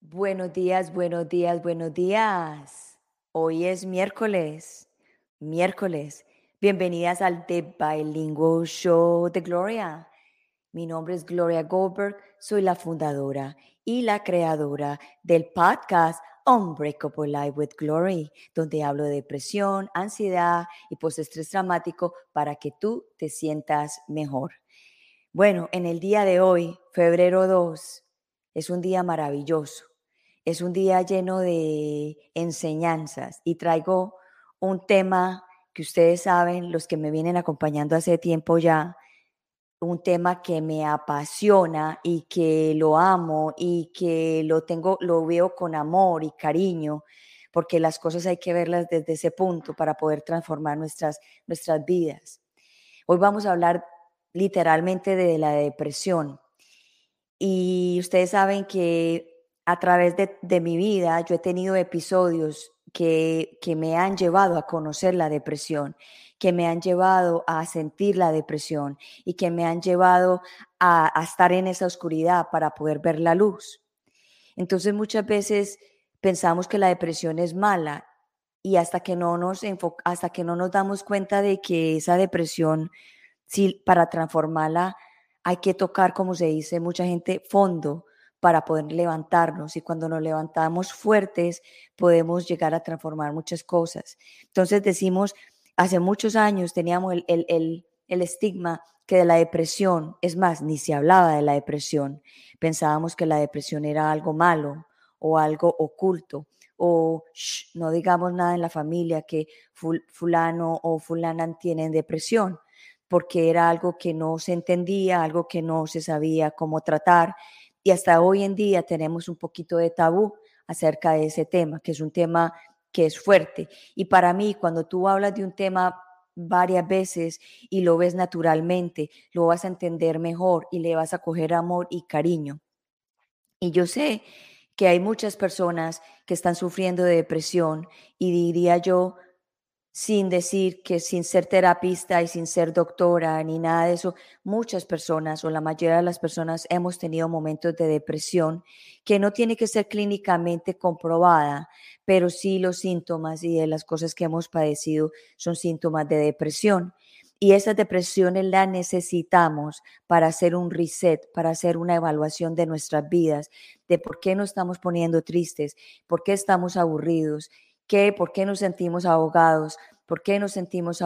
Buenos días, buenos días, buenos días. Hoy es miércoles, miércoles. Bienvenidas al The Bilingual Show de Gloria. Mi nombre es Gloria Goldberg, soy la fundadora y la creadora del podcast Unbreakable Life with Glory, donde hablo de depresión, ansiedad y postestrés dramático para que tú te sientas mejor. Bueno, en el día de hoy, febrero 2, es un día maravilloso es un día lleno de enseñanzas y traigo un tema que ustedes saben, los que me vienen acompañando hace tiempo ya, un tema que me apasiona y que lo amo y que lo tengo, lo veo con amor y cariño, porque las cosas hay que verlas desde ese punto para poder transformar nuestras, nuestras vidas. Hoy vamos a hablar literalmente de la depresión. Y ustedes saben que a través de, mi vida yo he tenido episodios que, me han llevado a conocer la depresión, que me han llevado a sentir la depresión y que me han llevado a, estar en esa oscuridad para poder ver la luz. Entonces muchas veces pensamos que la depresión es mala y hasta que no nos hasta que no nos damos cuenta de que esa depresión si para transformarla hay que tocar como se dice mucha gente fondo para poder levantarnos y cuando nos levantamos fuertes podemos llegar a transformar muchas cosas. Entonces decimos, hace muchos años teníamos el, el, el, estigma que de la depresión, es más, ni se hablaba de la depresión, pensábamos que la depresión era algo malo o algo oculto o no digamos nada en la familia que fulano o fulana tienen depresión porque era algo que no se entendía, algo que no se sabía cómo tratar y hasta hoy en día tenemos un poquito de tabú acerca de ese tema, que es un tema que es fuerte. Y para mí, cuando tú hablas de un tema varias veces y lo ves naturalmente, lo vas a entender mejor y le vas a coger amor y cariño. Y yo sé que hay muchas personas que están sufriendo de depresión y diría yo, sin decir que sin ser terapista y sin ser doctora ni nada de eso, muchas personas o la mayoría de las personas hemos tenido momentos de depresión que no tiene que ser clínicamente comprobada, pero sí los síntomas y de las cosas que hemos padecido son síntomas de depresión. Y esas depresiones las necesitamos para hacer un reset, para hacer una evaluación de nuestras vidas, de por qué nos estamos poniendo tristes, por qué estamos aburridos ¿Qué, ¿Por qué nos sentimos ahogados? ¿Por qué nos sentimos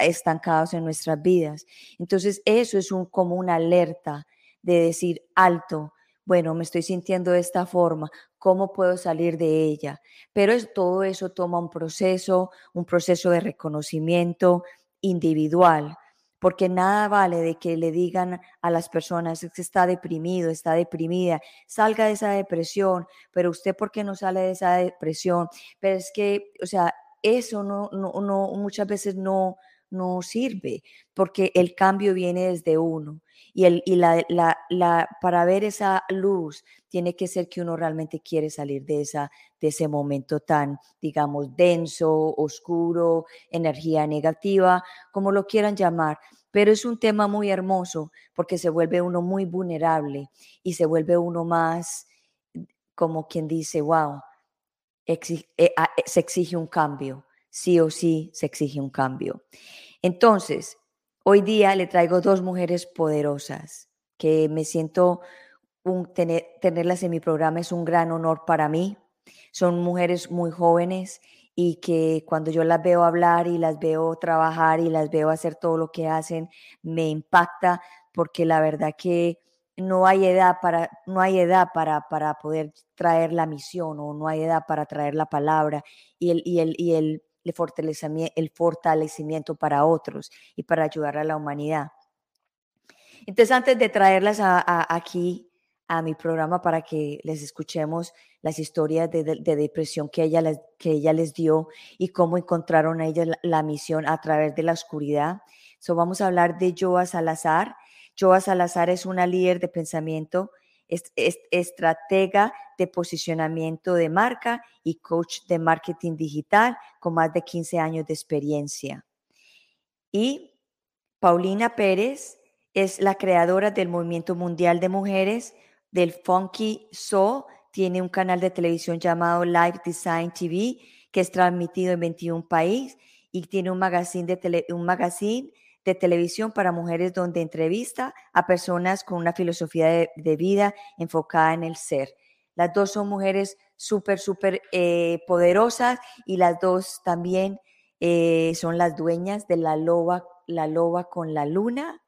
estancados en nuestras vidas? Entonces, eso es como una alerta de decir, alto, bueno, me estoy sintiendo de esta forma, ¿cómo puedo salir de ella? Pero todo eso toma un proceso, un proceso de reconocimiento individual porque nada vale de que le digan a las personas que está deprimido, está deprimida, salga de esa depresión, pero usted por qué no sale de esa depresión, pero es que, o sea, eso no, no, no muchas veces no, no sirve, porque el cambio viene desde uno. Y, el, y la, la, la, para ver esa luz tiene que ser que uno realmente quiere salir de, esa, de ese momento tan, digamos, denso, oscuro, energía negativa, como lo quieran llamar. Pero es un tema muy hermoso porque se vuelve uno muy vulnerable y se vuelve uno más como quien dice, wow, eh, ah, se exige un cambio, sí o sí se exige un cambio. Entonces, Hoy día le traigo dos mujeres poderosas que me siento tenerlas en mi programa es un gran honor para mí. Son mujeres muy jóvenes y que cuando yo las veo hablar y las veo trabajar y las veo hacer todo lo que hacen, me impacta porque la verdad que no hay edad para, no hay edad para, para poder traer la misión o no hay edad para traer la palabra y el, y el el fortalecimiento, para otros y para ayudar a la humanidad. Entonces, antes de traerlas aquí a mi programa para que les escuchemos las historias de, depresión que ella, les, dio y cómo encontraron a ella la, misión a través de la oscuridad. So, vamos a hablar de Joa Salazar. Joa Salazar es una líder de pensamiento estratega de posicionamiento de marca y coach de marketing digital con más de 15 años de experiencia. Y Paulina Pérez es la creadora del Movimiento Mundial de Mujeres del Funky Soul. Tiene un canal de televisión llamado Live Design TV que es transmitido en 21 países y tiene un magazine de, un magazine de televisión para mujeres donde entrevista a personas con una filosofía de, vida enfocada en el ser. Las dos son mujeres súper, súper eh, poderosas y las dos también eh, son las dueñas de la loba, la loba con la luna.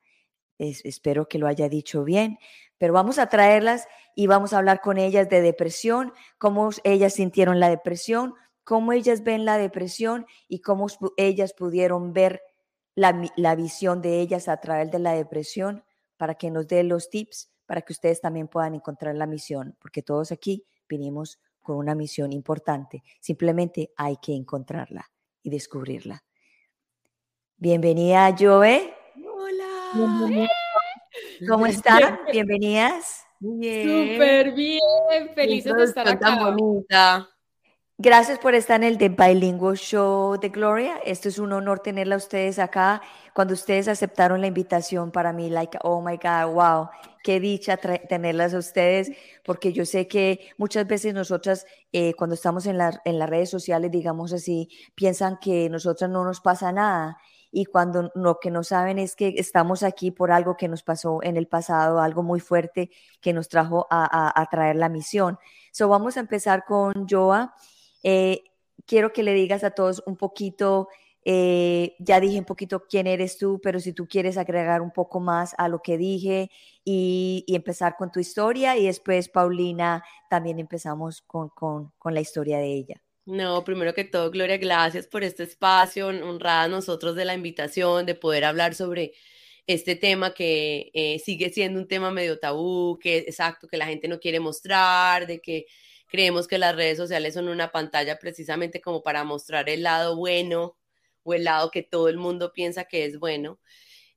espero que lo haya dicho bien, pero vamos a traerlas y vamos a hablar con ellas de depresión, cómo ellas sintieron la depresión, cómo ellas ven la depresión y cómo ellas pudieron ver la, visión de ellas a través de la depresión para que nos dé los tips para que ustedes también puedan encontrar la misión, porque todos aquí vinimos con una misión importante. Simplemente hay que encontrarla y descubrirla. Bienvenida, Joe. Hola. ¿Cómo están? Bienvenidas. Bien. Súper bien. Felices de estar acá. Tan bonita. Gracias por estar en el The Bilingual Show de Gloria. Esto es un honor tenerla a ustedes acá. Cuando ustedes aceptaron la invitación para mí, like, oh my God, wow, qué dicha tenerlas a ustedes, porque yo sé que muchas veces nosotras, eh, cuando estamos en, en las redes sociales, digamos así, piensan que nosotras no nos pasa nada y cuando lo que no saben es que estamos aquí por algo que nos pasó en el pasado, algo muy fuerte que nos trajo a, a traer la misión. So vamos a empezar con Joa. Eh, quiero que le digas a todos un poquito, eh, ya dije un poquito quién eres tú, pero si tú quieres agregar un poco más a lo que dije y, empezar con tu historia y después, Paulina, también empezamos con, la historia de ella. No, primero que todo, Gloria, gracias por este espacio, honrada nosotros de la invitación, de poder hablar sobre este tema que eh, sigue siendo un tema medio tabú, que exacto, que la gente no quiere mostrar, de que Creemos que las redes sociales son una pantalla precisamente como para mostrar el lado bueno o el lado que todo el mundo piensa que es bueno.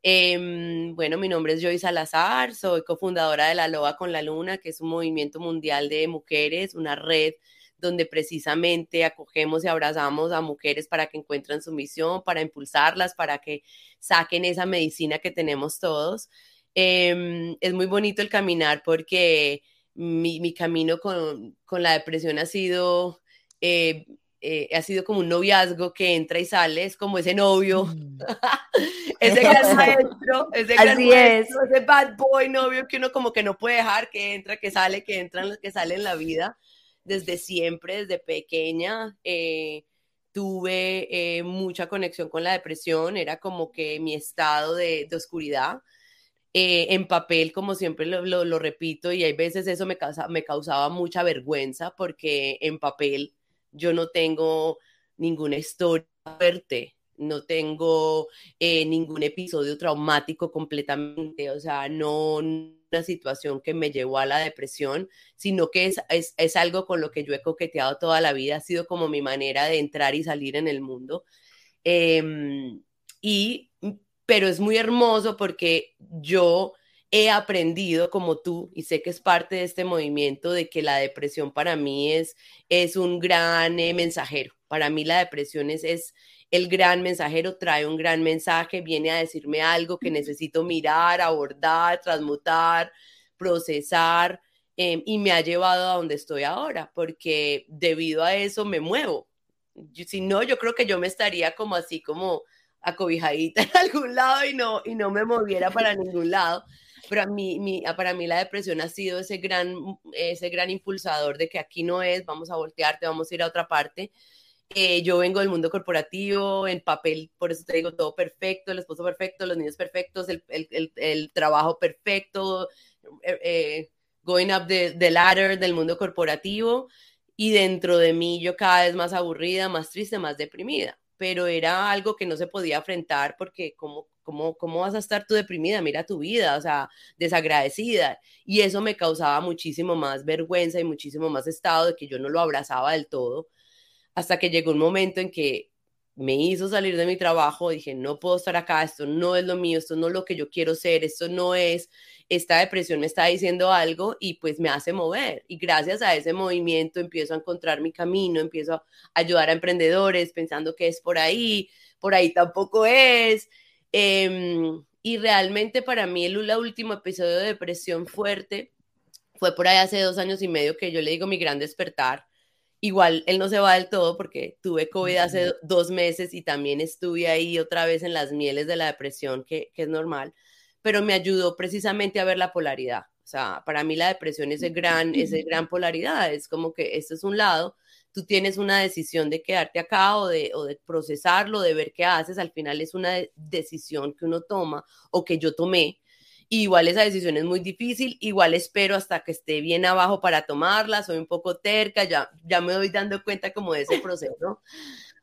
Em, bueno, mi nombre es Joy Salazar, soy cofundadora de La Loba con la Luna, que es un movimiento mundial de mujeres, una red donde precisamente acogemos y abrazamos a mujeres para que encuentren su misión, para impulsarlas, para que saquen esa medicina que tenemos todos. Em, es muy bonito el caminar porque mi, camino con, la depresión ha sido, eh, eh, ha sido como un noviazgo que entra y sale, es como ese novio, mm. ese gran maestro, ese gran maestro, ese bad boy novio que uno como que no puede dejar, que entra, que sale, que entra, que sale en la vida, desde siempre, desde pequeña. Eh, tuve mucha conexión con la depresión, era como que mi estado de, de oscuridad. Eh, en papel, como siempre lo, repito, y hay veces eso me, me causaba mucha vergüenza porque en papel yo no tengo ninguna historia fuerte, no tengo eh, ningún episodio traumático completamente, o sea, no una situación que me llevó a la depresión, sino que es, es, algo con lo que yo he coqueteado toda la vida, ha sido como mi manera de entrar y salir en el mundo. Em, y pero es muy hermoso porque yo he aprendido como tú y sé que es parte de este movimiento de que la depresión para mí es, es un gran eh, mensajero. Para mí la depresión es, es el gran mensajero, trae un gran mensaje, viene a decirme algo que necesito mirar, abordar, transmutar, procesar em, y me ha llevado a donde estoy ahora porque debido a eso me muevo. si no, yo creo que yo me estaría como así como acobijadita en algún lado y no, y no me moviera para ningún lado. Pero a mí, mi, para mí la depresión ha sido ese gran, ese gran impulsador de que aquí no es, vamos a voltearte, vamos a ir a otra parte. Eh, yo vengo del mundo corporativo, en papel, por eso te digo, todo perfecto, el esposo perfecto, los niños perfectos, el, el, el, trabajo perfecto, eh, eh, going up the, the ladder del mundo corporativo. Y dentro de mí yo cada vez más aburrida, más triste, más deprimida pero era algo que no se podía afrontar porque ¿cómo, cómo, cómo vas a estar tú deprimida? Mira tu vida, o sea, desagradecida. Y eso me causaba muchísimo más vergüenza y muchísimo más estado de que yo no lo abrazaba del todo, hasta que llegó un momento en que me hizo salir de mi trabajo, dije, no puedo estar acá, esto no es lo mío, esto no es lo que yo quiero ser, esto no es, esta depresión me está diciendo algo y pues me hace mover. Y gracias a ese movimiento empiezo a encontrar mi camino, empiezo a ayudar a emprendedores pensando que es por ahí, por ahí tampoco es. Em, y realmente para mí el, último episodio de depresión fuerte fue por ahí hace dos años y medio que yo le digo mi gran despertar. Igual él no se va del todo porque tuve COVID hace dos meses y también estuve ahí otra vez en las mieles de la depresión, que, que es normal, pero me ayudó precisamente a ver la polaridad. O sea, para mí la depresión es gran, es gran polaridad, es como que esto es un lado, tú tienes una decisión de quedarte acá o de, o de procesarlo, de ver qué haces, al final es una decisión que uno toma o que yo tomé. Igual esa decisión es muy difícil, igual espero hasta que esté bien abajo para tomarla, soy un poco terca, ya, ya me doy dando cuenta como de ese proceso.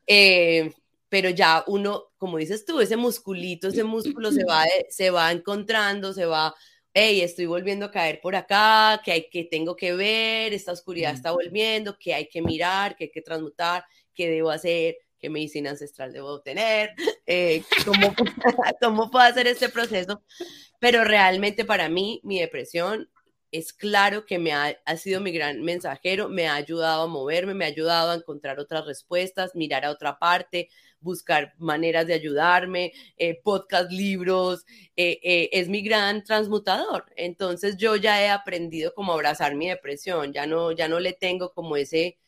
Eh, pero ya uno, como dices tú, ese musculito, ese músculo se va, se va encontrando, se va hey, estoy volviendo a caer por acá, que, hay, que tengo que ver, esta oscuridad está volviendo, que hay que mirar, que hay que transmutar, qué debo hacer, qué medicina ancestral debo tener, eh, cómo, cómo puedo hacer este proceso. Pero realmente para mí, mi depresión es claro que me ha, ha, sido mi gran mensajero, me ha ayudado a moverme, me ha ayudado a encontrar otras respuestas, mirar a otra parte, buscar maneras de ayudarme, eh, podcast, libros, eh, es mi gran transmutador. Entonces yo ya he aprendido como a abrazar mi depresión, ya no, ya no le tengo como ese,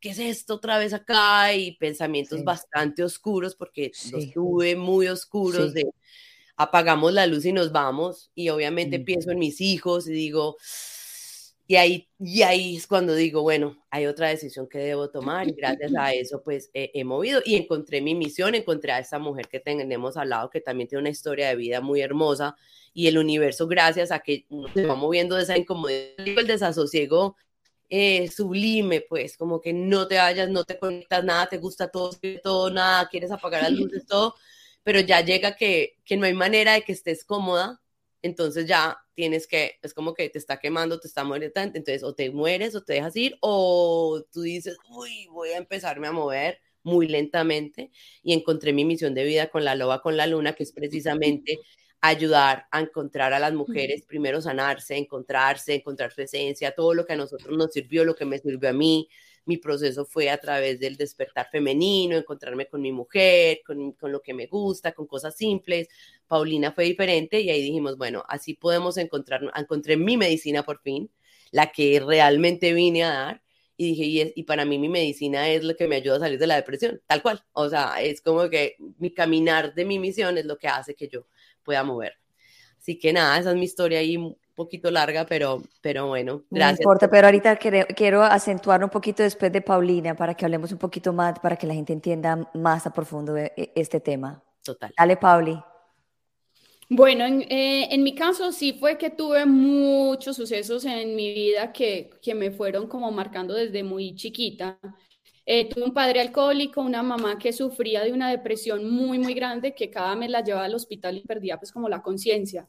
¿qué es esto otra vez acá? Y pensamientos bastante oscuros, porque los tuve muy oscuros de apagamos la luz y nos vamos, y obviamente pienso en mis hijos y digo, y ahí, y ahí es cuando digo, bueno, hay otra decisión que debo tomar y gracias a eso pues he, movido y encontré mi misión, encontré a esa mujer que tenemos al lado que también tiene una historia de vida muy hermosa y el universo gracias a que uno se va moviendo de esa incomodidad, el desasosiego eh, sublime, pues como que no te vayas, no te conectas, nada te gusta todo, todo, nada, quieres apagar las luces, todo, pero ya llega que, que no hay manera de que estés cómoda entonces ya tienes que, es como que te está quemando, te está muriendo, entonces o te mueres o te dejas ir o tú dices, uy, voy a empezarme a mover muy lentamente y encontré mi misión de vida con la loba con la luna, que es precisamente ayudar a encontrar a las mujeres, primero sanarse, encontrarse, encontrar su esencia, todo lo que a nosotros nos sirvió, lo que me sirvió a mí, mi proceso fue a través del despertar femenino, encontrarme con mi mujer, con, con, lo que me gusta, con cosas simples. Paulina fue diferente y ahí dijimos, bueno, así podemos encontrar, encontré mi medicina por fin, la que realmente vine a dar. Y dije, y, y para mí mi medicina es lo que me ayuda a salir de la depresión, tal cual. O sea, es como que mi caminar de mi misión es lo que hace que yo pueda mover. Así que nada, esa es mi historia ahí poquito larga, pero, pero bueno, gracias. No importa, pero ahorita quiero, quiero acentuar un poquito después de Paulina para que hablemos un poquito más, para que la gente entienda más a profundo e, e, este tema. Total. Dale, Pauli. Bueno, en, eh, en, mi caso sí fue que tuve muchos sucesos en mi vida que, que me fueron como marcando desde muy chiquita. Eh, tuve un padre alcohólico, una mamá que sufría de una depresión muy, muy grande, que cada mes la llevaba al hospital y perdía pues como la conciencia.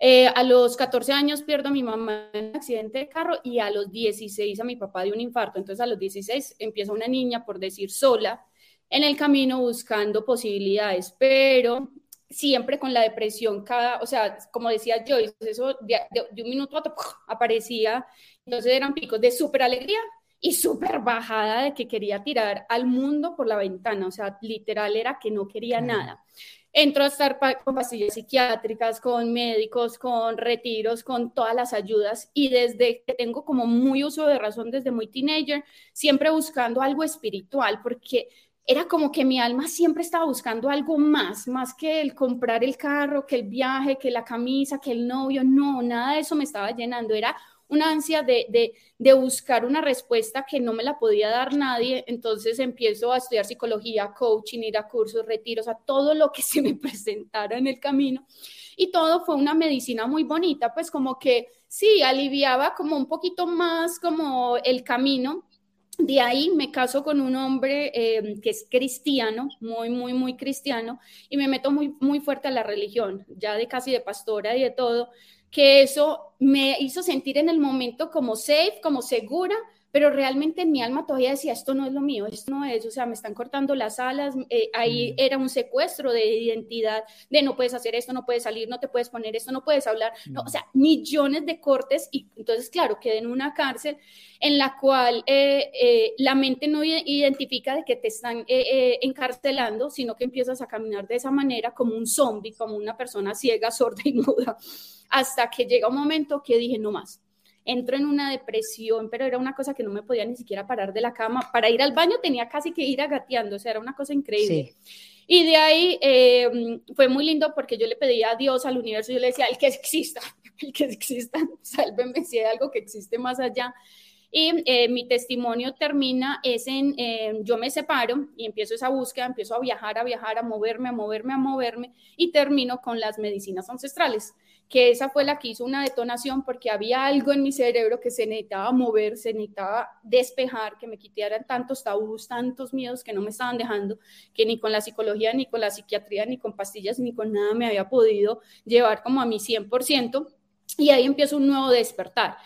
Eh, a los 14 años pierdo a mi mamá en un accidente de carro y a los 16 a mi papá de un infarto. Entonces a los 16 empieza una niña, por decir, sola en el camino buscando posibilidades, pero siempre con la depresión, cada, o sea, como decía Joyce, eso de, un minuto a otro aparecía, entonces eran picos de súper alegría y súper bajada de que quería tirar al mundo por la ventana, o sea, literal era que no quería nada. Entro a estar con pastillas psiquiátricas, con médicos, con retiros, con todas las ayudas y desde que tengo como muy uso de razón desde muy teenager, siempre buscando algo espiritual, porque era como que mi alma siempre estaba buscando algo más, más que el comprar el carro, que el viaje, que la camisa, que el novio, no, nada de eso me estaba llenando, era una ansia de, buscar una respuesta que no me la podía dar nadie, entonces empiezo a estudiar psicología, coaching, ir a cursos, retiros, a todo lo que se me presentara en el camino. Y todo fue una medicina muy bonita, pues como que sí, aliviaba como un poquito más como el camino, de ahí me caso con un hombre eh, que es cristiano, muy, muy, muy cristiano, y me meto muy, muy fuerte a la religión, ya de casi de pastora y de todo que eso me hizo sentir en el momento como safe, como segura, pero realmente en mi alma todavía decía, esto no es lo mío, esto no es, o sea, me están cortando las alas, eh, ahí era un secuestro de identidad, de no puedes hacer esto, no puedes salir, no te puedes poner esto, no puedes hablar, no, o sea, millones de cortes y entonces, claro, quedé en una cárcel en la cual eh, eh, la mente no identifica de que te están encarcelando, sino que empiezas a caminar de esa manera como un zombie, como una persona ciega, sorda y muda, hasta que llega un momento que dije, no más entro en una depresión, pero era una cosa que no me podía ni siquiera parar de la cama. Para ir al baño tenía casi que ir agateando, o sea, era una cosa increíble. Y de ahí eh, fue muy lindo porque yo le pedía a Dios, al universo, yo le decía, el que exista, el que exista, sálveme si hay algo que existe más allá. Y eh, mi testimonio termina es en, eh, yo me separo y empiezo esa búsqueda, empiezo a viajar, a viajar, a moverme, a moverme, a moverme y termino con las medicinas ancestrales que esa fue la que hizo una detonación porque había algo en mi cerebro que se necesitaba mover, se necesitaba despejar, que me quitaran tantos tabús, tantos miedos que no me estaban dejando, que ni con la psicología, ni con la psiquiatría, ni con pastillas, ni con nada me había podido llevar como a mi 100%. Y ahí empiezo un nuevo despertar.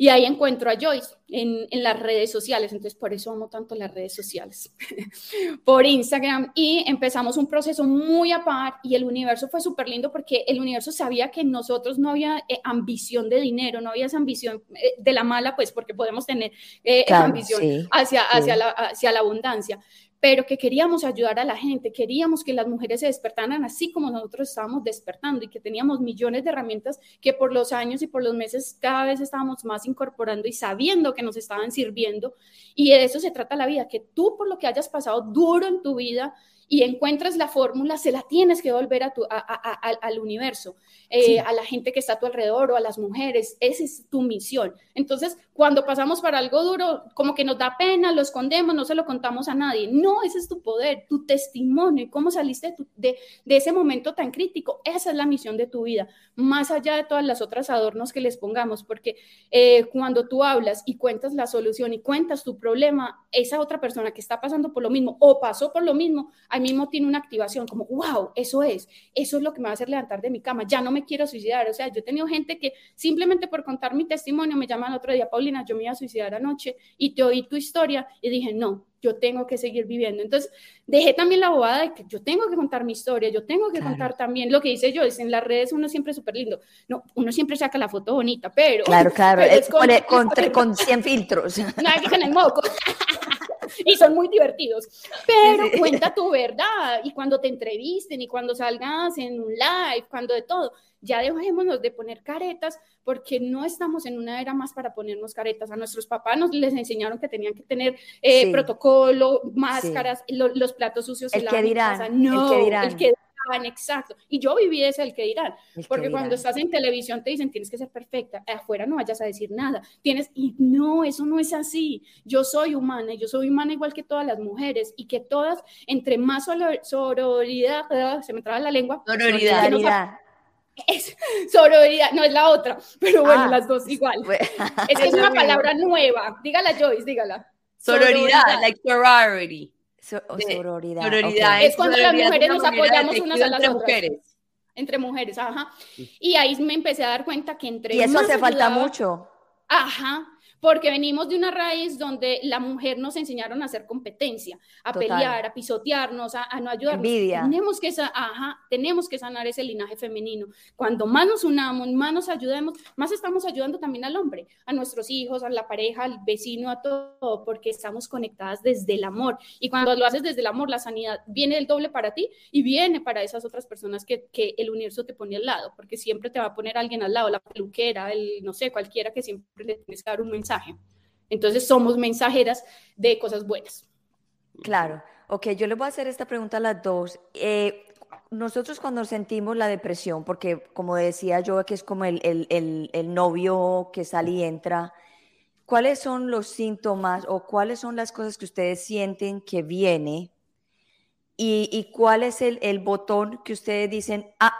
Y ahí encuentro a Joyce en, en, las redes sociales, entonces por eso amo tanto las redes sociales, por Instagram, y empezamos un proceso muy a par y el universo fue súper lindo porque el universo sabía que nosotros no había eh, ambición de dinero, no había esa ambición eh, de la mala, pues porque podemos tener eh, esa ambición hacia, hacia, la, hacia la abundancia, pero que queríamos ayudar a la gente, queríamos que las mujeres se despertaran así como nosotros estábamos despertando y que teníamos millones de herramientas que por los años y por los meses cada vez estábamos más incorporando y sabiendo que nos estaban sirviendo. Y de eso se trata la vida, que tú por lo que hayas pasado duro en tu vida, y encuentras la fórmula, se la tienes que volver a tu, al universo, eh, a la gente que está a tu alrededor o a las mujeres. Esa es tu misión. Entonces, cuando pasamos para algo duro, como que nos da pena, lo escondemos, no se lo contamos a nadie. No, ese es tu poder, tu testimonio y cómo saliste de, de, ese momento tan crítico. Esa es la misión de tu vida, más allá de todas las otras adornos que les pongamos, porque eh, cuando tú hablas y cuentas la solución y cuentas tu problema, esa otra persona que está pasando por lo mismo o pasó por lo mismo, mismo tiene una activación como, wow, eso es, eso es lo que me va a hacer levantar de mi cama, ya no me quiero suicidar. O sea, yo he tenido gente que simplemente por contar mi testimonio me llaman otro día, Paulina, yo me iba a suicidar anoche y te oí tu historia y dije, no, yo tengo que seguir viviendo. Entonces, dejé también la bobada de que yo tengo que contar mi historia, yo tengo que contar también lo que dice yo, es en las redes uno siempre es súper lindo. No, uno siempre saca la foto bonita, pero... Claro, claro, es con, con, con, 100 filtros. No, en el moco. y son muy divertidos. Pero cuenta tu verdad y cuando te entrevisten y cuando salgas en un live, cuando de todo, ya dejémonos de poner caretas porque no estamos en una era más para ponernos caretas. A nuestros papás nos les enseñaron que tenían que tener eh, protocolo, máscaras, los platos sucios. El que dirán, No, el que dirán. El que exacto. Y yo viví ese el que dirán, porque cuando estás en televisión te dicen tienes que ser perfecta, afuera no vayas a decir nada, tienes, y no, eso no es así. Yo soy humana, yo soy humana igual que todas las mujeres, y que todas, entre más sororidad, ah, se me traba la lengua. Sororidad. Es sororidad, no es la otra, pero bueno, ah, las dos igual. Es es una palabra nueva. Dígala, Joyce, dígala. Sororidad, like sorority sororidad. Es cuando las mujeres nos apoyamos unas a las entre Mujeres. Entre mujeres, ajá. Y ahí me empecé a dar cuenta que entre Y eso hace falta mucho. Ajá porque venimos de una raíz donde la mujer nos enseñaron a hacer competencia, a pelear, a pisotearnos, a, no ayudarnos. Envidia. Tenemos que, ajá, tenemos que sanar ese linaje femenino. Cuando más nos unamos, más nos ayudemos, más estamos ayudando también al hombre, a nuestros hijos, a la pareja, al vecino, a todo, porque estamos conectadas desde el amor. Y cuando lo haces desde el amor, la sanidad viene el doble para ti y viene para esas otras personas que, que el universo te pone al lado, porque siempre te va a poner alguien al lado, la peluquera, el, no sé, cualquiera que siempre le tienes que dar un mensaje entonces somos mensajeras de cosas buenas. Claro. Ok, yo le voy a hacer esta pregunta a las dos. Eh, nosotros cuando sentimos la depresión, porque como decía yo, que es como el, el, novio que sale y entra, ¿cuáles son los síntomas o cuáles son las cosas que ustedes sienten que viene? ¿Y, y cuál es el, el botón que ustedes dicen, ah,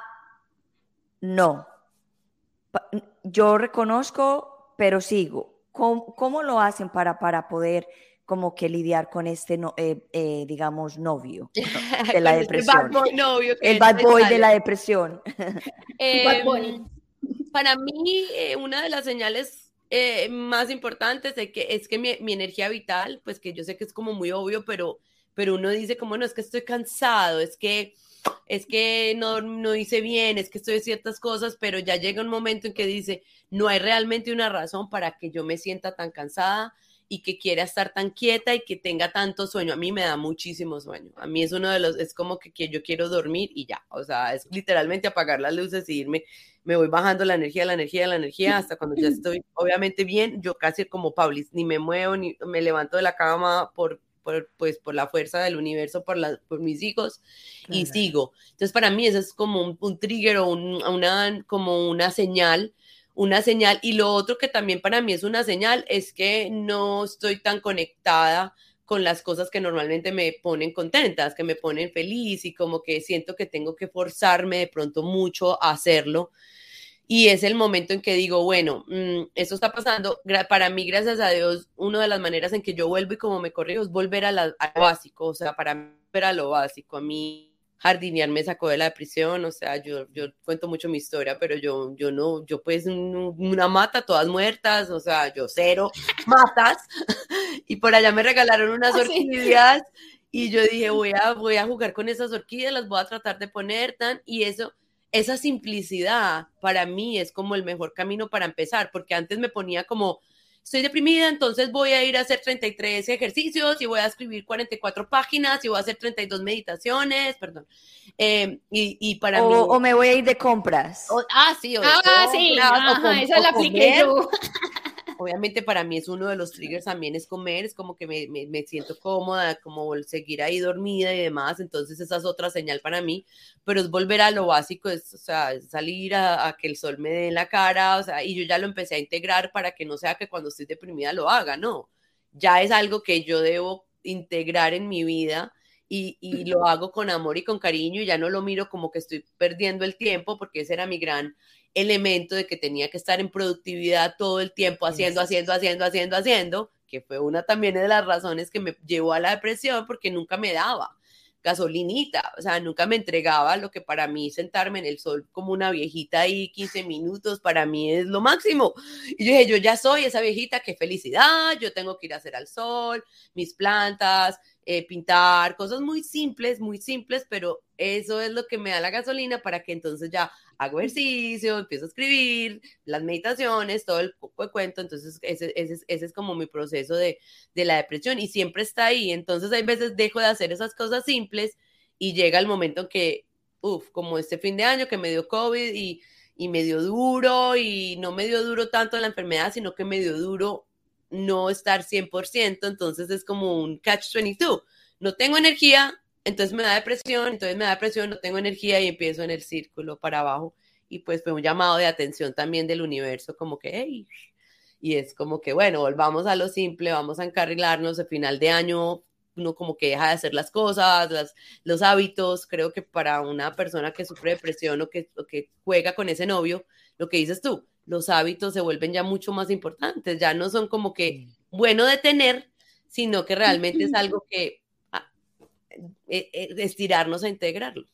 no, yo reconozco, pero sigo? ¿Cómo, lo hacen para, para poder como que lidiar con este, eh, eh, digamos, novio de la depresión? el bad boy novio. el bad boy de la depresión. Em, para mí, eh, una de las señales eh, más importantes es que, es que mi, mi, energía vital, pues que yo sé que es como muy obvio, pero, pero uno dice como, no, es que estoy cansado, es que, es que no, no hice bien, es que estoy ciertas cosas, pero ya llega un momento en que dice, no hay realmente una razón para que yo me sienta tan cansada, y que quiera estar tan quieta y que tenga tanto sueño. A mí me da muchísimo sueño. A mí es uno de los, es como que, que yo quiero dormir y ya. O sea, es literalmente apagar las luces y irme, me voy bajando la energía, la energía, la energía, hasta cuando ya estoy obviamente bien, yo casi como Paulis, ni me muevo, ni me levanto de la cama por, por pues, por la fuerza del universo, por, la, por mis hijos y sigo. Entonces, para mí eso es como un, un trigger o un, una, como una señal una señal. Y lo otro que también para mí es una señal es que no estoy tan conectada con las cosas que normalmente me ponen contentas, que me ponen feliz y como que siento que tengo que forzarme de pronto mucho a hacerlo. Y es el momento en que digo, bueno, mm, eso está pasando. Para mí, gracias a Dios, una de las maneras en que yo vuelvo y como me corrijo es volver a, lo básico, o sea, para mí, volver a lo básico. A mí jardinear me sacó de la prisión, o sea, yo, yo cuento mucho mi historia, pero yo, yo no, yo pues una mata, todas muertas, o sea, yo cero matas, y por allá me regalaron unas ah, orquídeas, y yo dije, voy a, voy a jugar con esas orquídeas, las voy a tratar de poner tan, y eso, esa simplicidad para mí es como el mejor camino para empezar, porque antes me ponía como, estoy deprimida, entonces voy a ir a hacer 33 ejercicios y voy a escribir 44 páginas y voy a hacer 32 meditaciones, perdón. Eh, y, para o, mí... O me voy a ir de compras. ah, sí. O, ah, sí, esa la apliqué yo. obviamente para mí es uno de los triggers también es comer, es como que me, me, siento cómoda, como seguir ahí dormida y demás, entonces esa es otra señal para mí, pero es volver a lo básico, es, o sea, salir a, que el sol me dé en la cara, o sea, y yo ya lo empecé a integrar para que no sea que cuando estoy deprimida lo haga, no, ya es algo que yo debo integrar en mi vida. Y, y, lo hago con amor y con cariño y ya no lo miro como que estoy perdiendo el tiempo porque ese era mi gran elemento de que tenía que estar en productividad todo el tiempo, haciendo, haciendo, haciendo, haciendo, haciendo, que fue una también de las razones que me llevó a la depresión porque nunca me daba gasolinita, o sea, nunca me entregaba lo que para mí sentarme en el sol como una viejita ahí 15 minutos, para mí es lo máximo. Y yo dije, yo ya soy esa viejita, qué felicidad, yo tengo que ir a hacer al sol, mis plantas, eh, pintar, cosas muy simples, muy simples, pero eso es lo que me da la gasolina para que entonces ya hago ejercicio, empiezo a escribir, las meditaciones, todo el poco cuento, entonces ese, ese, ese es como mi proceso de, de, la depresión y siempre está ahí, entonces hay veces dejo de hacer esas cosas simples y llega el momento en que, uff, como este fin de año que me dio COVID y, y me dio duro y no me dio duro tanto la enfermedad, sino que me dio duro no estar 100%, entonces es como un catch-22. No tengo energía, entonces me da depresión, entonces me da depresión, no tengo energía y empiezo en el círculo para abajo. Y pues fue un llamado de atención también del universo, como que, hey, y es como que, bueno, volvamos a lo simple, vamos a encarrilarnos, el final de año uno como que deja de hacer las cosas, las, los hábitos, creo que para una persona que sufre depresión o que, o que juega con ese novio, lo que dices tú, los hábitos se vuelven ya mucho más importantes, ya no son como que bueno de tener, sino que realmente es algo que estirarnos a integrarlo.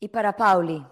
Y para Pauli,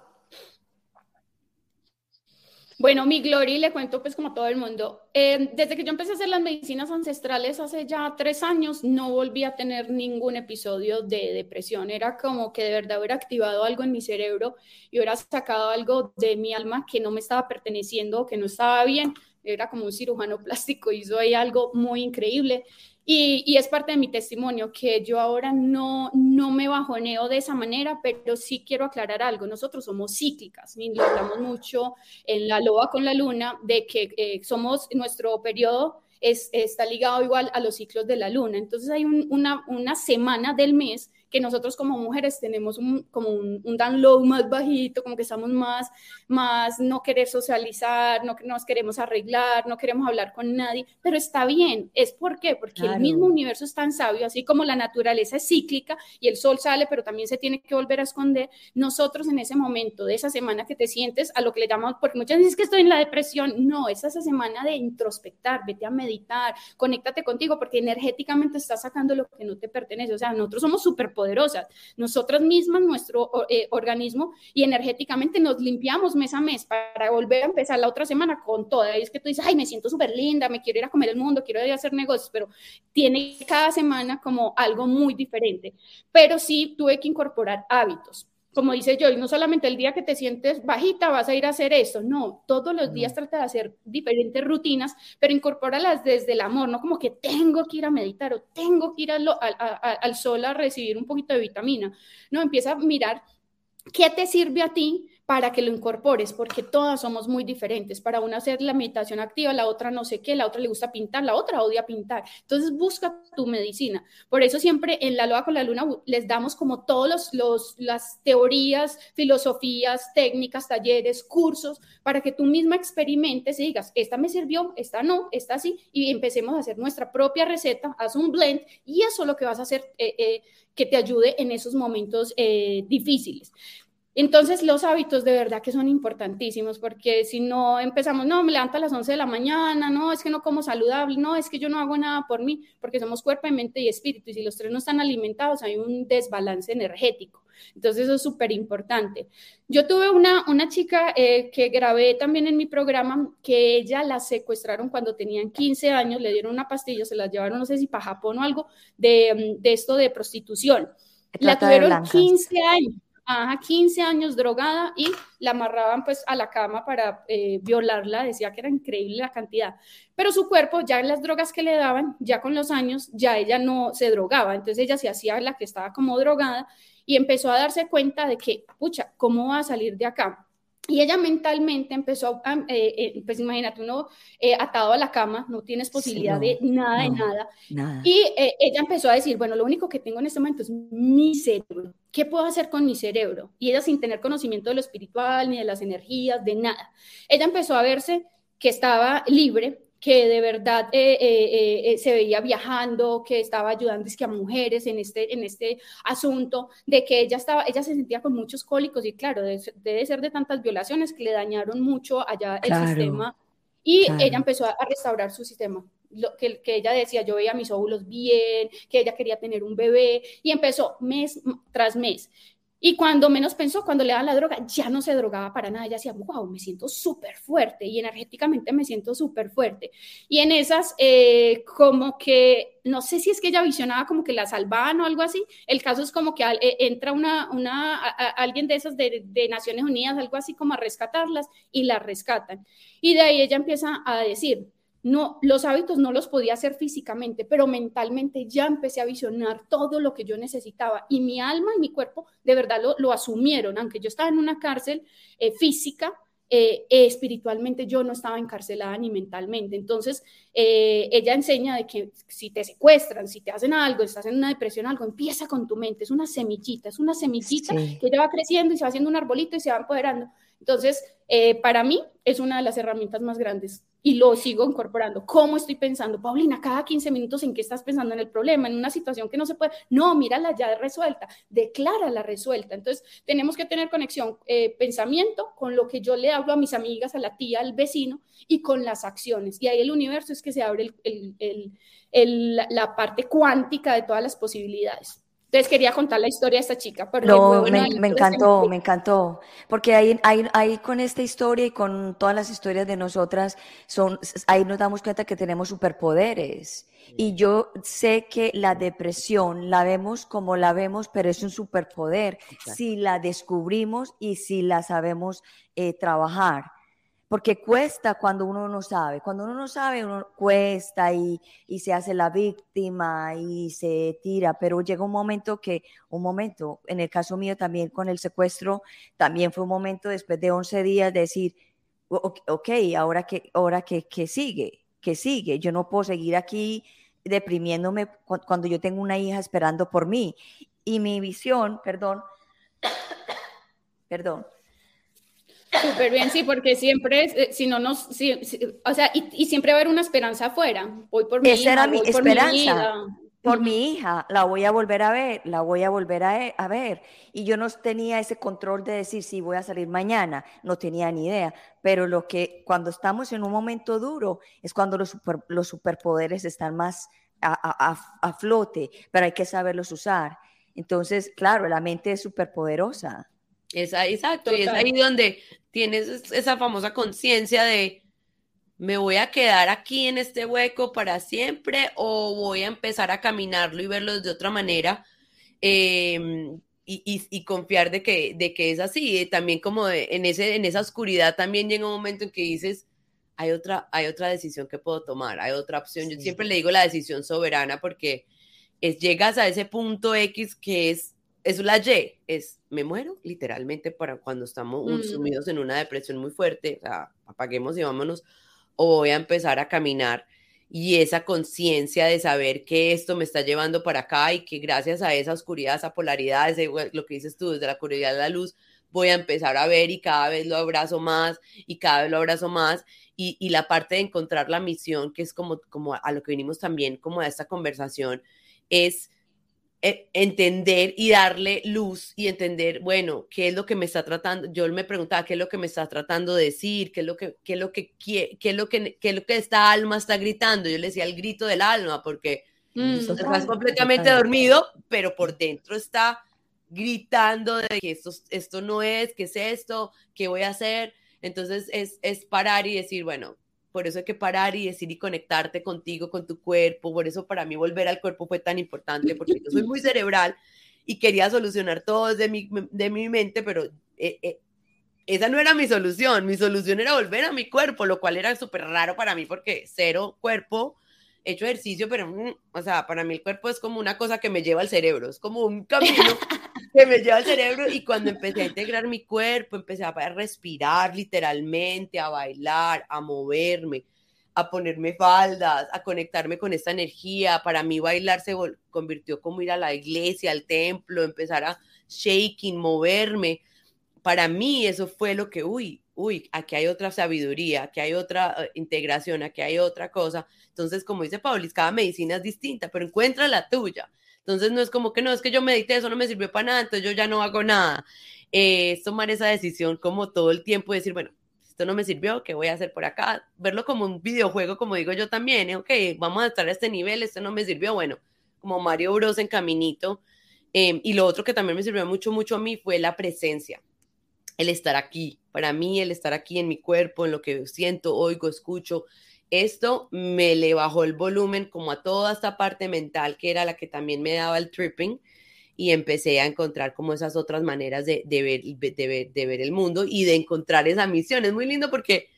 bueno, mi Glory, le cuento pues como todo el mundo, eh, desde que yo empecé a hacer las medicinas ancestrales hace ya tres años, no volví a tener ningún episodio de depresión. Era como que de verdad hubiera activado algo en mi cerebro y hubiera sacado algo de mi alma que no me estaba perteneciendo, que no estaba bien. Era como un cirujano plástico, hizo ahí algo muy increíble. Y, es parte de mi testimonio que yo ahora no, no me bajoneo de esa manera, pero sí quiero aclarar algo. Nosotros somos cíclicas, y lo hablamos mucho en la loba con la luna, de que eh, somos nuestro periodo es, está ligado igual a los ciclos de la luna. Entonces hay una, una semana del mes que nosotros como mujeres tenemos un, como un, un, download más bajito, como que estamos más, más no querer socializar, no nos queremos arreglar, no queremos hablar con nadie, pero está bien. ¿Es por qué? Porque el mismo universo es tan sabio, así como la naturaleza es cíclica y el sol sale, pero también se tiene que volver a esconder. Nosotros en ese momento de esa semana que te sientes a lo que le llamamos, porque muchas veces que estoy en la depresión, no, es esa semana de introspectar, vete a meditar, conéctate contigo, porque energéticamente estás sacando lo que no te pertenece. O sea, nosotros somos súper poderosas, nosotras mismas, nuestro eh, organismo, y energéticamente nos limpiamos mes a mes para volver a empezar la otra semana con todo. Y es que tú dices, ay, me siento súper linda, me quiero ir a comer el mundo, quiero ir a hacer negocios, pero tiene cada semana como algo muy diferente. Pero sí tuve que incorporar hábitos como dice yo, y no solamente el día que te sientes bajita vas a ir a hacer esto, no, todos los días trata de hacer diferentes rutinas, pero incorpóralas desde el amor, no como que tengo que ir a meditar o tengo que ir al, al sol a recibir un poquito de vitamina, no, empieza a mirar qué te sirve a ti para que lo incorpores, porque todas somos muy diferentes. Para una hacer la meditación activa, la otra no sé qué, la otra le gusta pintar, la otra odia pintar. Entonces busca tu medicina. Por eso siempre en la Loa con la Luna les damos como todos los, las teorías, filosofías, técnicas, talleres, cursos, para que tú misma experimentes y digas, esta me sirvió, esta no, esta sí, y empecemos a hacer nuestra propia receta, haz un blend y eso es lo que vas a hacer eh, eh, que te ayude en esos momentos eh, difíciles. Entonces, los hábitos de verdad que son importantísimos, porque si no empezamos, no, me levanto a las 11 de la mañana, no, es que no como saludable, no, es que yo no hago nada por mí, porque somos cuerpo, mente y espíritu, y si los tres no están alimentados, hay un desbalance energético. Entonces, eso es súper importante. Yo tuve una, una chica eh, que grabé también en mi programa, que ella la secuestraron cuando tenían 15 años, le dieron una pastilla, se la llevaron, no sé si para Japón o algo, de, de esto de prostitución. La tuvieron 15 años Ajá, 15 años drogada y la amarraban pues a la cama para eh, violarla, decía que era increíble la cantidad, pero su cuerpo, ya las drogas que le daban, ya con los años, ya ella no se drogaba, entonces ella se hacía la que estaba como drogada y empezó a darse cuenta de que, pucha, ¿cómo va a salir de acá? Y ella mentalmente empezó, a, eh, eh, pues imagínate, uno eh, atado a la cama, no tienes posibilidad de nada, de nada. Y ella empezó a decir, bueno, lo único que tengo en este momento es mi cerebro. ¿Qué puedo hacer con mi cerebro? Y ella sin tener conocimiento de lo espiritual, ni de las energías, de nada. Ella empezó a verse que estaba libre, que de verdad eh, eh, eh, se veía viajando, que estaba ayudando es que a mujeres en este, en este asunto, de que ella, estaba, ella se sentía con muchos cólicos y claro, debe, ser de tantas violaciones que le dañaron mucho allá el sistema y ella empezó a, restaurar su sistema. Lo, que, que, ella decía, yo veía mis óvulos bien, que ella quería tener un bebé y empezó mes tras mes. Y cuando menos pensó, cuando le daban la droga, ya no se drogaba para nada. Ella decía, wow, me siento súper fuerte y energéticamente me siento súper fuerte. Y en esas, eh, como que, no sé si es que ella visionaba como que la salvaban o algo así. El caso es como que eh, entra una, una alguien de esas de, de Naciones Unidas, algo así como a rescatarlas y la rescatan. Y de ahí ella empieza a decir, no, los hábitos no los podía hacer físicamente, pero mentalmente ya empecé a visionar todo lo que yo necesitaba y mi alma y mi cuerpo de verdad lo, asumieron, aunque yo estaba en una cárcel eh, física, eh, espiritualmente yo no estaba encarcelada ni mentalmente. Entonces, eh, ella enseña de que si te secuestran, si te hacen algo, estás en una depresión, algo, empieza con tu mente, es una semillita, es una semillita que ella va creciendo y se va haciendo un arbolito y se va empoderando. Entonces, para mí es una de las herramientas más grandes y lo sigo incorporando. ¿Cómo estoy pensando? Paulina, cada 15 minutos en qué estás pensando en el problema, en una situación que no se puede. No, mírala ya resuelta, declárala resuelta. Entonces, tenemos que tener conexión, eh, pensamiento con lo que yo le hablo a mis amigas, a la tía, al vecino y con las acciones. Y ahí el universo es que se abre la parte cuántica de todas las posibilidades. Entonces quería contar la historia de esta chica. Pero no, me, me encantó, me encantó, porque ahí, ahí, ahí, con esta historia y con todas las historias de nosotras, son, ahí nos damos cuenta que tenemos superpoderes. Y yo sé que la depresión la vemos como la vemos, pero es un superpoder si la descubrimos y si la sabemos eh, trabajar porque cuesta cuando uno no sabe. Cuando uno no sabe, uno cuesta y, y, se hace la víctima y se tira, pero llega un momento que, un momento, en el caso mío también con el secuestro, también fue un momento después de 11 días de decir, ok, ahora que, ahora que, que sigue, que sigue, yo no puedo seguir aquí deprimiéndome cuando yo tengo una hija esperando por mí. Y mi visión, perdón, perdón, Súper bien, sí, porque siempre, eh, si no nos, o sea, y, siempre va a haber una esperanza afuera. Voy por mi Esa era mi esperanza. por mi hija, la voy a volver a ver, la voy a volver a, e, a, ver. Y yo no tenía ese control de decir si voy a salir mañana, no tenía ni idea. Pero lo que cuando estamos en un momento duro es cuando los, los superpoderes están más a, a, flote, pero hay que saberlos usar. Entonces, claro, la mente es superpoderosa. Es exacto, y es ahí donde tienes esa famosa conciencia de ¿me voy a quedar aquí en este hueco para siempre o voy a empezar a caminarlo y verlo de otra manera? Em, y, confiar de que, de que es así. También como en, ese, en esa oscuridad también llega un momento en que dices, hay otra, hay otra decisión que puedo tomar, hay otra opción. Yo siempre le digo la decisión soberana porque es, llegas a ese punto X que es, es la Y, es me muero literalmente para cuando estamos mm. sumidos en una depresión muy fuerte, o sea, apaguemos y vámonos o voy a empezar a caminar y esa conciencia de saber que esto me está llevando para acá y que gracias a esa oscuridad, esa polaridad, ese, lo que dices tú, desde la oscuridad a la luz, voy a empezar a ver y cada vez lo abrazo más y cada vez lo abrazo más y, y la parte de encontrar la misión, que es como, como a lo que venimos también como a esta conversación, es entender y darle luz y entender, bueno, qué es lo que me está tratando. Yo me preguntaba qué es lo que me está tratando de decir, qué es lo que, qué es lo que, qué, es lo que, qué es lo que esta alma está gritando. Yo le decía el grito del alma porque mm, estás completamente dormido, pero por dentro está gritando de que esto, esto no es, qué es esto, qué voy a hacer. Entonces es, es parar y decir, bueno, por eso hay que parar y decir y conectarte contigo, con tu cuerpo, por eso para mí volver al cuerpo fue tan importante, porque yo soy muy cerebral y quería solucionar todo desde mi, de mi mente, pero eh, eh, esa no era mi solución, mi solución era volver a mi cuerpo, lo cual era súper raro para mí porque cero cuerpo, he hecho ejercicio, pero, mm, o sea, para mí el cuerpo es como una cosa que me lleva al cerebro, es como un camino que me lleva al cerebro y cuando empecé a integrar mi cuerpo, empecé a respirar literalmente, a bailar, a moverme, a ponerme faldas, a conectarme con esta energía. Para mí bailar se convirtió como ir a la iglesia, al templo, empezar a shaking, moverme. Para mí eso fue lo que, uy, uy, aquí hay otra sabiduría, aquí hay otra eh, integración, aquí hay otra cosa. Entonces, como dice Paulis, cada medicina es distinta, pero encuentra la tuya. Entonces no es como que no, es que yo medité, eso no me sirvió para nada, entonces yo ya no hago nada. Eh, es tomar esa decisión como todo el tiempo, decir, bueno, esto no me sirvió, ¿qué voy a hacer por acá? Verlo como un videojuego, como digo yo también, ¿eh? ok, vamos a estar a este nivel, esto no me sirvió, bueno, como Mario Bros en caminito. Em, y lo otro que también me sirvió mucho, mucho a mí fue la presencia, el estar aquí. Para mí, el estar aquí en mi cuerpo, en lo que siento, oigo, escucho, esto me le bajó el volumen como a toda esta parte mental que era la que también me daba el tripping y empecé a encontrar como esas otras maneras de, ver, de, ver, el mundo y de encontrar esa misión. Es muy lindo porque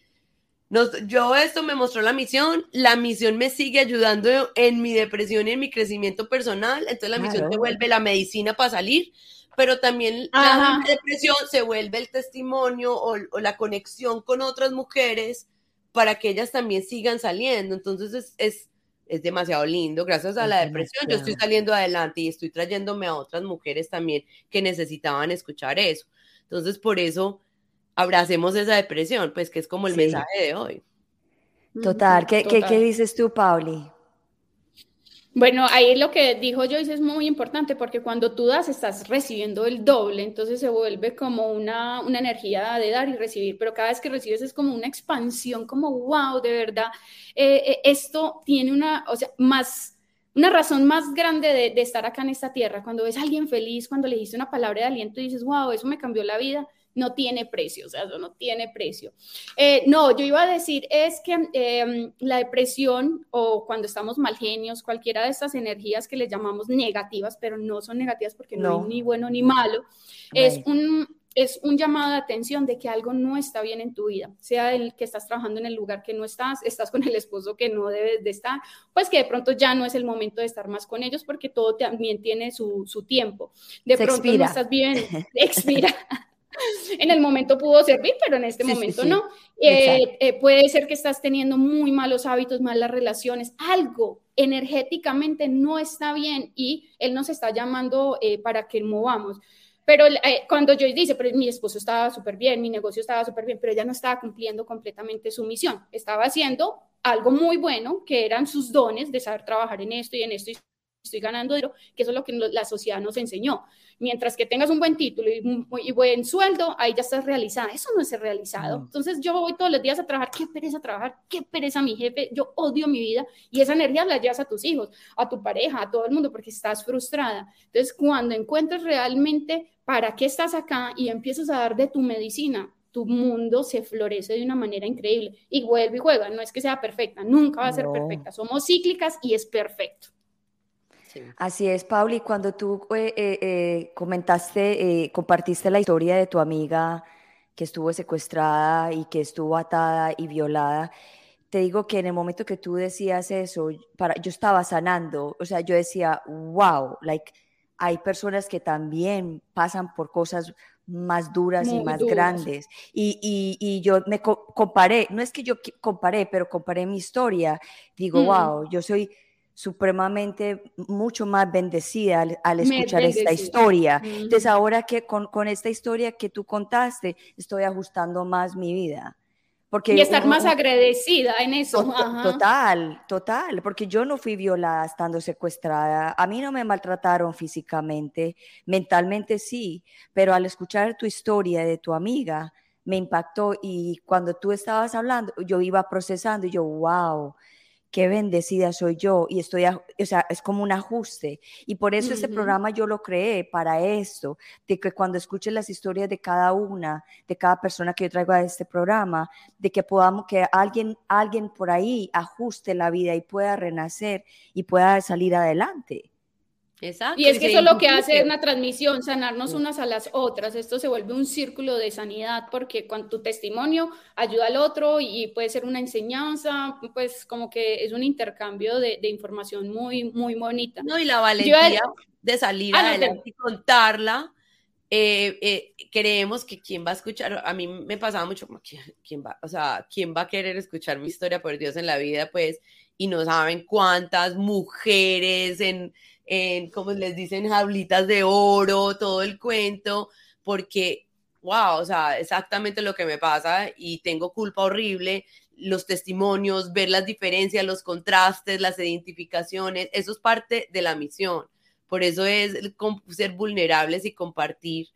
nos, yo esto me mostró la misión, la misión me sigue ayudando en mi depresión y en mi crecimiento personal, entonces la misión se vuelve la medicina para salir, pero también la depresión se vuelve el testimonio o, o la conexión con otras mujeres para que ellas también sigan saliendo. Entonces es, es, es demasiado lindo. Gracias a la depresión yo estoy saliendo adelante y estoy trayéndome a otras mujeres también que necesitaban escuchar eso. Entonces por eso abracemos esa depresión, pues que es como el mensaje de hoy. Total. ¿Qué, ¿Qué, ¿Qué, dices tú, Pauli? Bueno, ahí lo que dijo Joyce es muy importante porque cuando tú das estás recibiendo el doble, entonces se vuelve como una, una energía de dar y recibir, pero cada vez que recibes es como una expansión, como wow, de verdad, eh, eh, esto tiene una, o sea, más, una razón más grande de, estar acá en esta tierra, cuando ves a alguien feliz, cuando le dices una palabra de aliento y dices, wow, eso me cambió la vida, no tiene precio, o sea, eso no tiene precio. Eh, no, yo iba a decir es que em, la depresión o cuando estamos mal genios, cualquiera de estas energías que le llamamos negativas, pero no son negativas porque no, hay ni bueno ni malo, es un, es un llamado de atención de que algo no está bien en tu vida, sea el que estás trabajando en el lugar que no estás, estás con el esposo que no debes de estar, pues que de pronto ya no es el momento de estar más con ellos porque todo también tiene su, su tiempo. De pronto no estás bien, expira. en el momento pudo servir, pero en este momento no. Eh, eh, puede ser que estás teniendo muy malos hábitos, malas relaciones, algo energéticamente no está bien y él nos está llamando eh, para que movamos. Pero cuando Joyce dice, pero mi esposo estaba súper bien, mi negocio estaba súper bien, pero ella no estaba cumpliendo completamente su misión, estaba haciendo algo muy bueno, que eran sus dones de saber trabajar en esto y en esto estoy ganando dinero, que eso es lo que la sociedad nos enseñó. Mientras que tengas un buen título y, buen sueldo, ahí ya estás realizada. Eso no es ser realizado. Entonces yo voy todos los días a trabajar, qué pereza trabajar, qué pereza mi jefe, yo odio mi vida y esa energía la llevas a tus hijos, a tu pareja, a todo el mundo porque estás frustrada. Entonces cuando encuentres realmente para qué estás acá y empiezas a dar de tu medicina, tu mundo se florece de una manera increíble y vuelve y juega. No es que sea perfecta, nunca va a ser perfecta. Somos cíclicas y es perfecto. Así es, Pauli, cuando tú eh, eh, eh, comentaste, compartiste la historia de tu amiga que estuvo secuestrada y que estuvo atada y violada, te digo que en el momento que tú decías eso, para, yo estaba sanando, o sea, yo decía, wow, like, hay personas que también pasan por cosas más duras y más grandes. Y, y, yo me comparé, no es que yo comparé, pero comparé mi historia. Digo, wow, yo soy supremamente mucho más bendecida al, escuchar esta historia. Entonces ahora que con, con, esta historia que tú contaste, estoy ajustando más mi vida. Porque y estar más agradecida en eso. Total, total, porque yo no fui violada estando secuestrada. A mí no me maltrataron físicamente, mentalmente sí, pero al escuchar tu historia de tu amiga, me impactó y cuando tú estabas hablando, yo iba procesando y yo, wow, qué bendecida soy yo y estoy, o sea, es como un ajuste. Y por eso este programa yo lo creé para esto, de que cuando escuches las historias de cada una, de cada persona que yo traigo a este programa, de que podamos, que alguien, alguien por ahí ajuste la vida y pueda renacer y pueda salir adelante. Y es que eso es lo que hace una transmisión, sanarnos unas a las otras. Esto se vuelve un círculo de sanidad porque cuando tu testimonio ayuda al otro y puede ser una enseñanza, pues como que es un intercambio de, información muy, muy bonita. No, y la valentía de salir ah, adelante y contarla. Eh, eh, creemos que quien va a escuchar, a mí me pasaba mucho como, ¿quién, va, o sea, quién va a querer escuchar mi historia por Dios en la vida, pues, y no saben cuántas mujeres en en, como les dicen, jablitas de oro, todo el cuento, porque, wow, o sea, exactamente lo que me pasa y tengo culpa horrible, los testimonios, ver las diferencias, los contrastes, las identificaciones, eso es parte de la misión. Por eso es ser vulnerables y compartir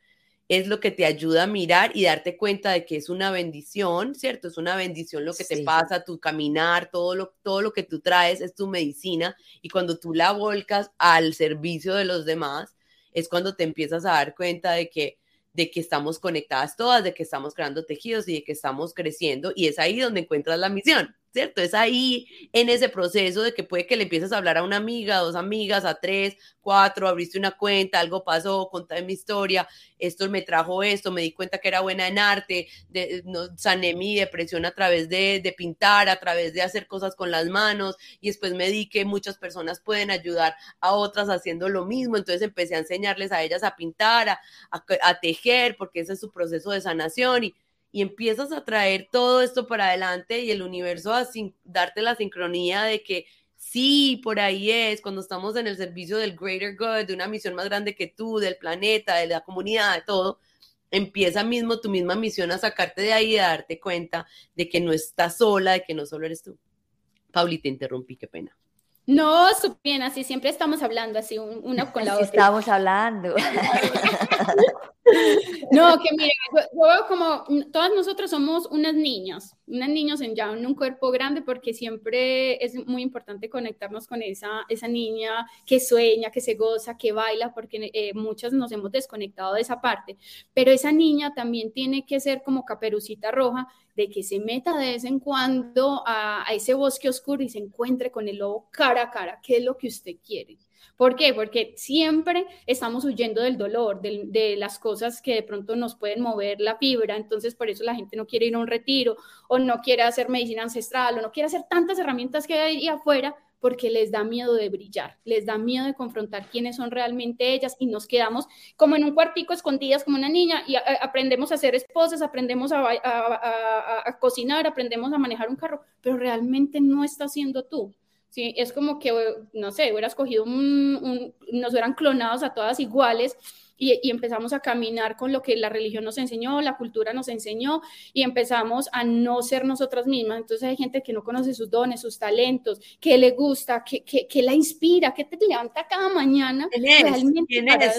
es lo que te ayuda a mirar y darte cuenta de que es una bendición, ¿cierto? Es una bendición lo que te pasa, tu caminar, todo lo, todo lo que tú traes es tu medicina y cuando tú la volcas al servicio de los demás, es cuando te empiezas a dar cuenta de que de que estamos conectadas todas, de que estamos creando tejidos y de que estamos creciendo y es ahí donde encuentras la misión. ¿Cierto? Es ahí en ese proceso de que puede que le empieces a hablar a una amiga, a dos amigas, a tres, cuatro, abriste una cuenta, algo pasó, conté mi historia, esto me trajo esto, me di cuenta que era buena en arte, de, no, sané mi depresión a través de, de, pintar, a través de hacer cosas con las manos y después me di que muchas personas pueden ayudar a otras haciendo lo mismo, entonces empecé a enseñarles a ellas a pintar, a, a tejer, porque ese es su proceso de sanación y y empiezas a traer todo esto para adelante y el universo a darte la sincronía de que sí, por ahí es, cuando estamos en el servicio del greater good, de una misión más grande que tú, del planeta, de la comunidad, de todo, empieza mismo tu misma misión a sacarte de ahí y a darte cuenta de que no estás sola, de que no solo eres tú. Pauli, te interrumpí, qué pena. No, súper bien, así siempre estamos hablando así una con la otra. Estamos hablando. No, que mira, yo, veo como todas nosotras somos unas niñas, unas niñas en ya en un cuerpo grande porque siempre es muy importante conectarnos con esa, esa niña que sueña, que se goza, que baila, porque eh, muchas nos hemos desconectado de esa parte, pero esa niña también tiene que ser como caperucita roja de que se meta de vez en cuando a, a ese bosque oscuro y se encuentre con el lobo cara a cara, ¿qué es lo que usted quiere? ¿Por qué? Porque siempre estamos huyendo del dolor, de, las cosas que de pronto nos pueden mover la fibra, entonces por eso la gente no quiere ir a un retiro o no quiere hacer medicina ancestral o no quiere hacer tantas herramientas que hay afuera porque les da miedo de brillar, les da miedo de confrontar quiénes son realmente ellas y nos quedamos como en un cuartico escondidas como una niña y aprendemos a ser esposas, aprendemos a, cocinar, aprendemos a manejar un carro, pero realmente no está siendo tú. Sí, es como que, no sé, hubieras cogido un, nos hubieran clonados a todas iguales y, empezamos a caminar con lo que la religión nos enseñó, la cultura nos enseñó y empezamos a no ser nosotras mismas. Entonces hay gente que no conoce sus dones, sus talentos, que le gusta, que, que, la inspira, que te levanta cada mañana realmente para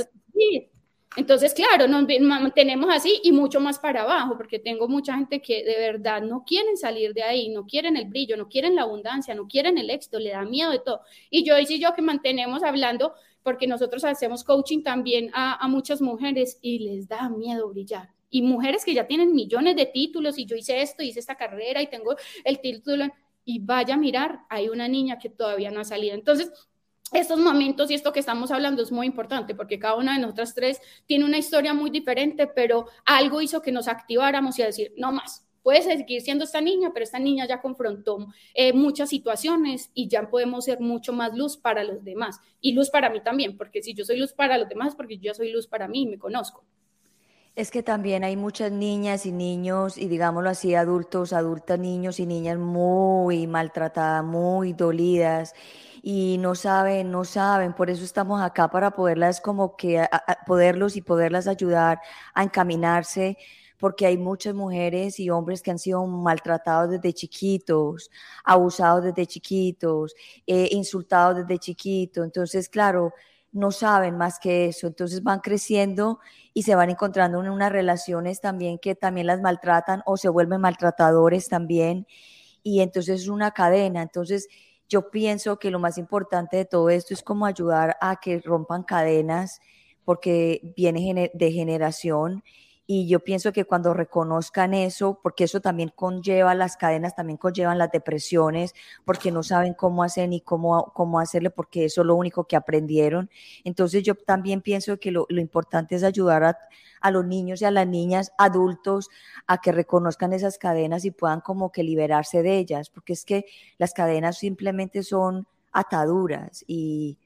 Entonces, claro, nos mantenemos así y mucho más para abajo, porque tengo mucha gente que de verdad no quieren salir de ahí, no quieren el brillo, no quieren la abundancia, no quieren el éxito, le da miedo de todo. Y yo y yo que mantenemos hablando porque nosotros hacemos coaching también a, muchas mujeres y les da miedo brillar. Y mujeres que ya tienen millones de títulos y yo hice esto, hice esta carrera y tengo el título y vaya a mirar, hay una niña que todavía no ha salido. Entonces, estos momentos y esto que estamos hablando es muy importante porque cada una de nosotras tres tiene una historia muy diferente, pero algo hizo que nos activáramos y a decir, no más, puede seguir siendo esta niña, pero esta niña ya confrontó eh, muchas situaciones y ya podemos ser mucho más luz para los demás y luz para mí también, porque si yo soy luz para los demás, porque yo soy luz para mí y me conozco. Es que también hay muchas niñas y niños, y digámoslo así, adultos, adultas, niños y niñas muy maltratadas, muy dolidas, y no saben, no saben. Por eso estamos acá para poderlas como que, poderlos y poderlas ayudar a encaminarse porque hay muchas mujeres y hombres que han sido maltratados desde chiquitos, abusados desde chiquitos, eh, insultados desde chiquitos. Entonces, claro, no saben más que eso. Entonces van creciendo y se van encontrando en unas relaciones también que también las maltratan o se vuelven maltratadores también. Y entonces es una cadena. Entonces, yo pienso que lo más importante de todo esto es como ayudar a que rompan cadenas porque viene de generación y yo pienso que cuando reconozcan eso, porque eso también conlleva las cadenas, también conllevan las depresiones, porque no saben cómo hacer ni cómo, cómo hacerle, porque eso es lo único que aprendieron. Entonces yo también pienso que lo, lo importante es ayudar a, a los niños y a las niñas adultos a que reconozcan esas cadenas y puedan como que liberarse de ellas, porque es que las cadenas simplemente son ataduras y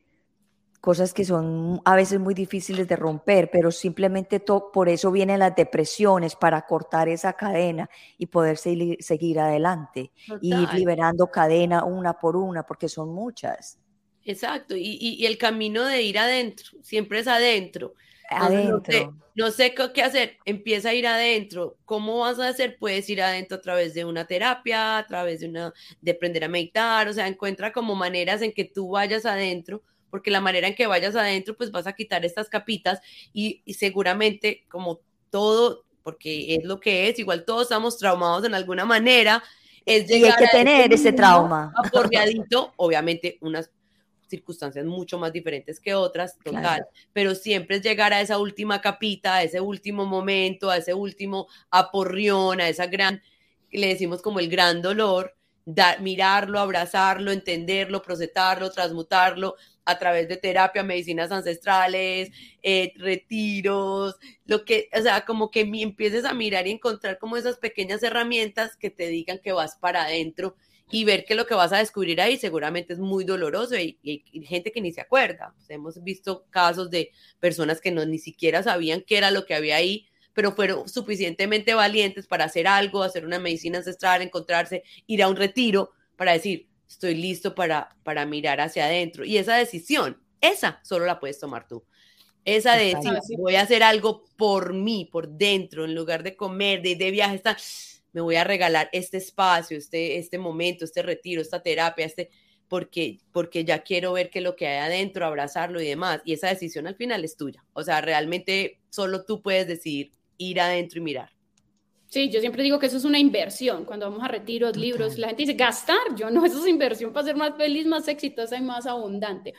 cosas que son a veces muy difíciles de romper, pero simplemente por eso vienen las depresiones, para cortar esa cadena y poder seguir adelante y ir liberando cadena una por una, porque son muchas. Exacto, y, el camino de ir adentro, siempre es adentro. Adentro. No sé, qué hacer, empieza a ir adentro. ¿Cómo vas a hacer? Puedes ir adentro a través de una terapia, a través de una, de aprender a meditar, o sea, encuentra como maneras en que tú vayas adentro porque la manera en que vayas adentro, pues vas a quitar estas capitas y, seguramente como todo, porque es lo que es, igual todos estamos traumados en alguna manera, es llegar y hay que tener ese trauma. Aporreadito, obviamente unas circunstancias mucho más diferentes que otras, total, pero siempre es llegar a esa última capita, a ese último momento, a ese último aporrión, a esa gran, le decimos como el gran dolor, mirarlo, abrazarlo, entenderlo, procesarlo, transmutarlo, a través de terapia, medicinas ancestrales, eh, retiros, lo que, o sea, como que empieces a mirar y encontrar como esas pequeñas herramientas que te digan que vas para adentro y ver que lo que vas a descubrir ahí seguramente es muy doloroso y, gente que ni se acuerda. hemos visto casos de personas que no ni siquiera sabían qué era lo que había ahí, pero fueron suficientemente valientes para hacer algo, hacer una medicina ancestral, encontrarse, ir a un retiro para decir, estoy listo para, para mirar hacia adentro. Y esa decisión, esa solo la puedes tomar tú. Esa de decir, voy a hacer algo por mí, por dentro, en lugar de comer, de, de viaje, está, me voy a regalar este espacio, este, este momento, este retiro, esta terapia, este, porque, porque ya quiero ver qué es lo que hay adentro, abrazarlo y demás. Y esa decisión al final es tuya. O sea, realmente solo tú puedes decidir ir adentro y mirar. Sí, yo siempre digo que eso es una inversión. Cuando vamos a retiros, libros, la gente dice, gastar. Yo no, eso es inversión para ser más feliz, más exitosa y más abundante.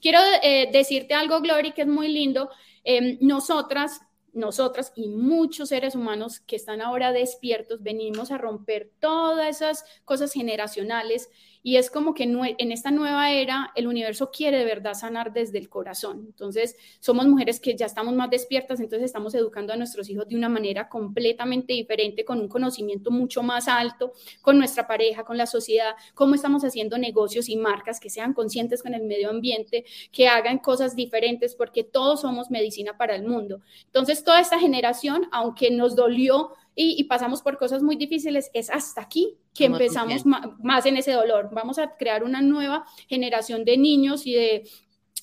Quiero eh, decirte algo, Glory, que es muy lindo. Em, nosotras, nosotras y muchos seres humanos que están ahora despiertos, venimos a romper todas esas cosas generacionales y es como que en esta nueva era el universo quiere de verdad sanar desde el corazón. Entonces, somos mujeres que ya estamos más despiertas, entonces estamos educando a nuestros hijos de una manera completamente diferente, con un conocimiento mucho más alto, con nuestra pareja, con la sociedad, cómo estamos haciendo negocios y marcas que sean conscientes con el medio ambiente, que hagan cosas diferentes, porque todos somos medicina para el mundo. Entonces, toda esta generación, aunque nos dolió y, pasamos por cosas muy difíciles, es hasta aquí que empezamos más en ese dolor. Vamos a crear una nueva generación de niños y de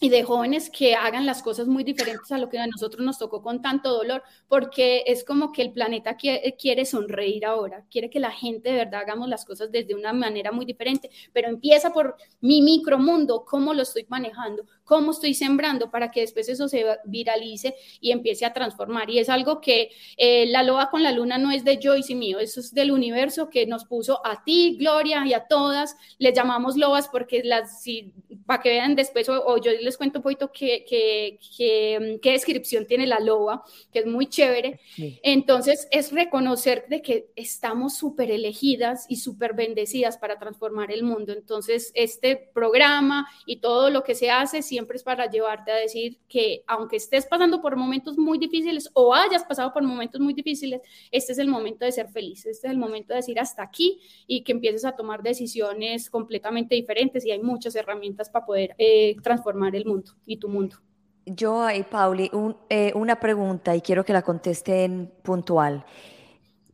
y de jóvenes que hagan las cosas muy diferentes a lo que a nosotros nos tocó con tanto dolor, porque es como que el planeta quiere, quiere, sonreír ahora, quiere que la gente de verdad hagamos las cosas desde una manera muy diferente, pero empieza por mi micromundo, cómo lo estoy manejando, cómo estoy sembrando para que después eso se viralice y empiece a transformar. Y es algo que eh, la loa con la luna no es de Joyce y mío, eso es del universo que nos puso a ti, Gloria, y a todas, les llamamos loas porque las, si, para que vean después, o, yo les cuento un poquito qué, qué, qué, qué, descripción tiene la loa, que es muy chévere. Entonces, es reconocer de que estamos súper elegidas y súper bendecidas para transformar el mundo. Entonces, este programa y todo lo que se hace, siempre es para llevarte a decir que aunque estés pasando por momentos muy difíciles o hayas pasado por momentos muy difíciles, este es el momento de ser feliz, este es el momento de decir hasta aquí y que empieces a tomar decisiones completamente diferentes y hay muchas herramientas para poder eh, transformar el mundo y tu mundo. Yo y Pauli, eh, una pregunta y quiero que la contesten puntual.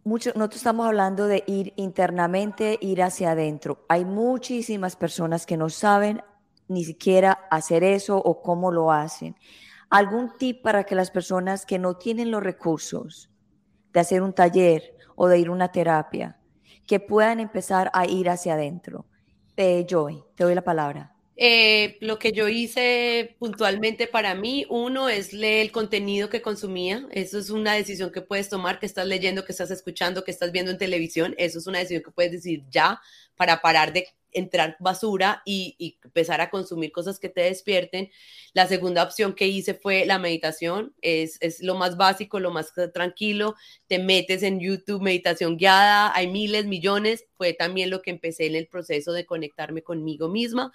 Mucho, nosotros estamos hablando de ir internamente, ir hacia adentro. Hay muchísimas personas que no saben ni siquiera hacer eso o cómo lo hacen. ¿Algún tip para que las personas que no tienen los recursos de hacer un taller o de ir a una terapia, que puedan empezar a ir hacia adentro? Eh, Joy, te doy la palabra. Eh, lo que yo hice puntualmente para mí, uno es leer el contenido que consumía. Eso es una decisión que puedes tomar, que estás leyendo, que estás escuchando, que estás viendo en televisión. Eso es una decisión que puedes decir ya para parar de entrar basura y, empezar a consumir cosas que te despierten. La segunda opción que hice fue la meditación. Es, es lo más básico, lo más tranquilo. Te metes en YouTube, meditación guiada. Hay miles, millones. Fue también lo que empecé en el proceso de conectarme conmigo misma.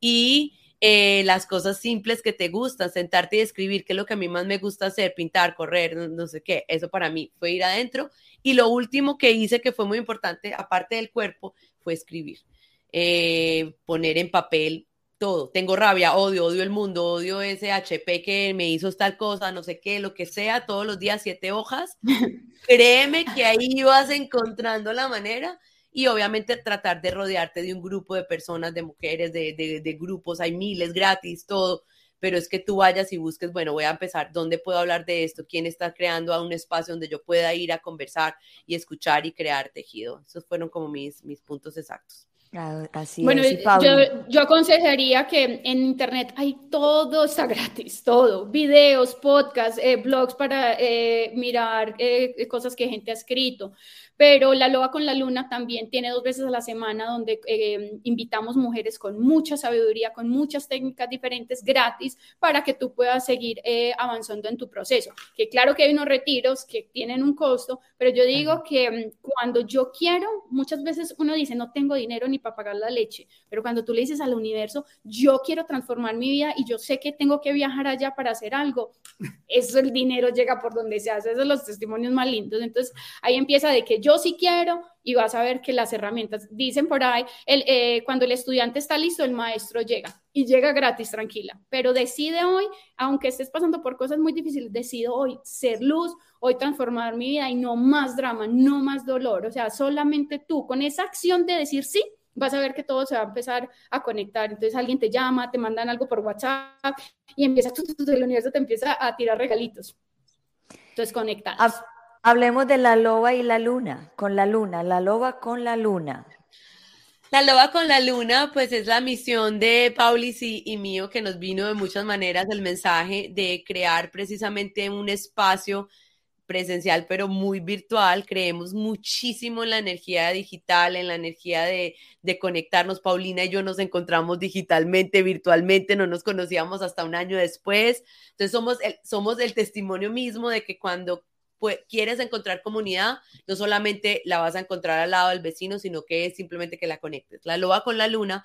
Y eh, las cosas simples que te gustan, sentarte y escribir, que es lo que a mí más me gusta hacer, pintar, correr, no, sé qué, eso para mí fue ir adentro. Y lo último que hice, que fue muy importante, aparte del cuerpo, fue escribir. Eh, poner en papel todo. Tengo rabia, odio, odio el mundo, odio ese HP que me hizo tal cosa, no sé qué, lo que sea, todos los días siete hojas. Créeme que ahí vas encontrando la manera y obviamente tratar de rodearte de un grupo de personas, de mujeres, de, de, de grupos, hay miles gratis, todo pero es que tú vayas y busques, bueno, voy a empezar, ¿dónde puedo hablar de esto? ¿Quién está creando a un espacio donde yo pueda ir a conversar y escuchar y crear tejido? Esos fueron como mis, mis puntos exactos. Así bueno, yo, yo, aconsejaría que en internet hay todo, está gratis, todo, videos, podcasts, eh, blogs para eh, mirar eh, cosas que gente ha escrito, pero La Loba con la Luna también tiene dos veces a la semana donde eh, invitamos mujeres con mucha sabiduría, con muchas técnicas diferentes gratis para que tú puedas seguir eh, avanzando en tu proceso. Que claro que hay unos retiros que tienen un costo, pero yo digo que mm, cuando yo quiero, muchas veces uno dice, no tengo dinero ni para pagar la leche, pero cuando tú le dices al universo, yo quiero transformar mi vida y yo sé que tengo que viajar allá para hacer algo, eso el dinero llega por donde se hace, esos son los testimonios más lindos. Entonces ahí empieza de que yo sí quiero y vas a ver que las herramientas, dicen por ahí, el, eh, cuando el estudiante está listo, el maestro llega y llega gratis, tranquila, pero decide hoy, aunque estés pasando por cosas muy difíciles, decido hoy ser luz, hoy transformar mi vida y no más drama, no más dolor, o sea, solamente tú con esa acción de decir sí, vas a ver que todo se va a empezar a conectar. Entonces alguien te llama, te mandan algo por WhatsApp y empieza, el universo te empieza a tirar regalitos. Entonces conectados. Hablemos de la loba y la luna, con la luna, la loba con la luna. La loba con la luna, pues es la misión de Paulis y, mío, que nos vino de muchas maneras el mensaje de crear precisamente un espacio presencial, pero muy virtual. Creemos muchísimo en la energía digital, en la energía de, de, conectarnos. Paulina y yo nos encontramos digitalmente, virtualmente, no nos conocíamos hasta un año después. Entonces somos el, somos el testimonio mismo de que cuando pues, quieres encontrar comunidad, no solamente la vas a encontrar al lado del vecino, sino que es simplemente que la conectes. La loba con la luna,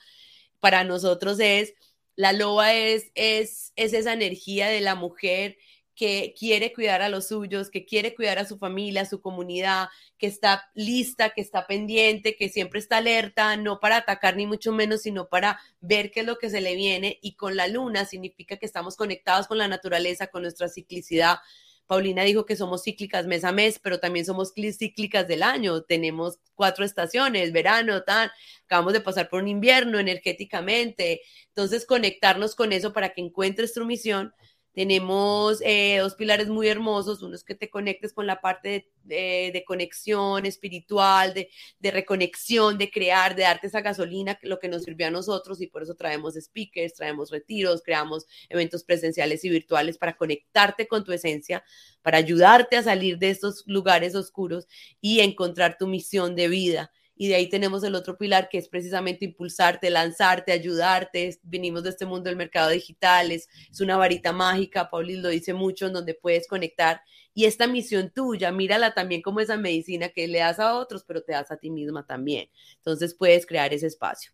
para nosotros es, la loba es, es, es esa energía de la mujer que quiere cuidar a los suyos, que quiere cuidar a su familia, a su comunidad, que está lista, que está pendiente, que siempre está alerta, no para atacar ni mucho menos, sino para ver qué es lo que se le viene. Y con la luna significa que estamos conectados con la naturaleza, con nuestra ciclicidad, Paulina dijo que somos cíclicas mes a mes, pero también somos cíclicas del año. Tenemos cuatro estaciones, verano, tal. Acabamos de pasar por un invierno energéticamente. Entonces, conectarnos con eso para que encuentres tu misión tenemos eh, dos pilares muy hermosos, uno es que te conectes con la parte de, conexión espiritual, de, reconexión, de crear, de darte esa gasolina, lo que nos sirvió a nosotros y por eso traemos speakers, traemos retiros, creamos eventos presenciales y virtuales para conectarte con tu esencia, para ayudarte a salir de estos lugares oscuros y encontrar tu misión de vida y de ahí tenemos el otro pilar que es precisamente impulsarte, lanzarte, ayudarte. Venimos de este mundo del mercado digital, es, una varita mágica, Paulis lo dice mucho, en donde puedes conectar. Y esta misión tuya, mírala también como esa medicina que le das a otros, pero te das a ti misma también. Entonces puedes crear ese espacio.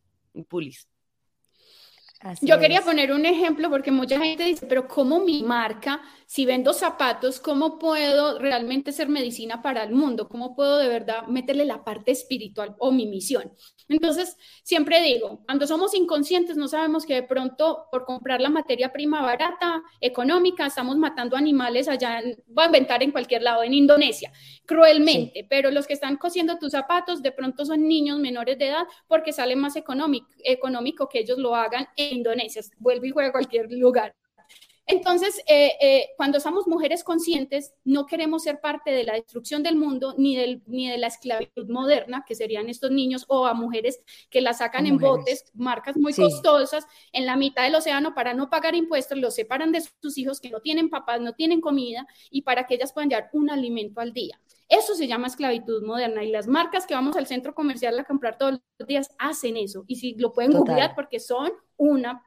Pulis. Yo quería poner un ejemplo porque mucha gente dice, pero ¿cómo mi marca, si vendo zapatos, cómo puedo realmente ser medicina para el mundo? ¿Cómo puedo de verdad meterle la parte espiritual o mi misión? Entonces, siempre digo, cuando somos inconscientes no sabemos que de pronto por comprar la materia prima barata, económica, estamos matando animales allá, voy a inventar en cualquier lado, en Indonesia, cruelmente, pero los que están cosiendo tus zapatos de pronto son niños menores de edad porque sale más económico, económico que ellos lo hagan en Indonesia, vuelve y juega a cualquier lugar. Entonces, eh, eh, cuando somos mujeres conscientes, no queremos ser parte de la destrucción del mundo ni, del, ni de la esclavitud moderna, que serían estos niños, o a mujeres que la sacan en botes, marcas muy costosas, en la mitad del océano para no pagar impuestos, los separan de sus hijos que no tienen papás, no tienen comida, y para que ellas puedan llevar un alimento al día. Eso se llama esclavitud moderna y las marcas que vamos al centro comercial a comprar todos los días hacen eso. Y si lo pueden googlear porque son una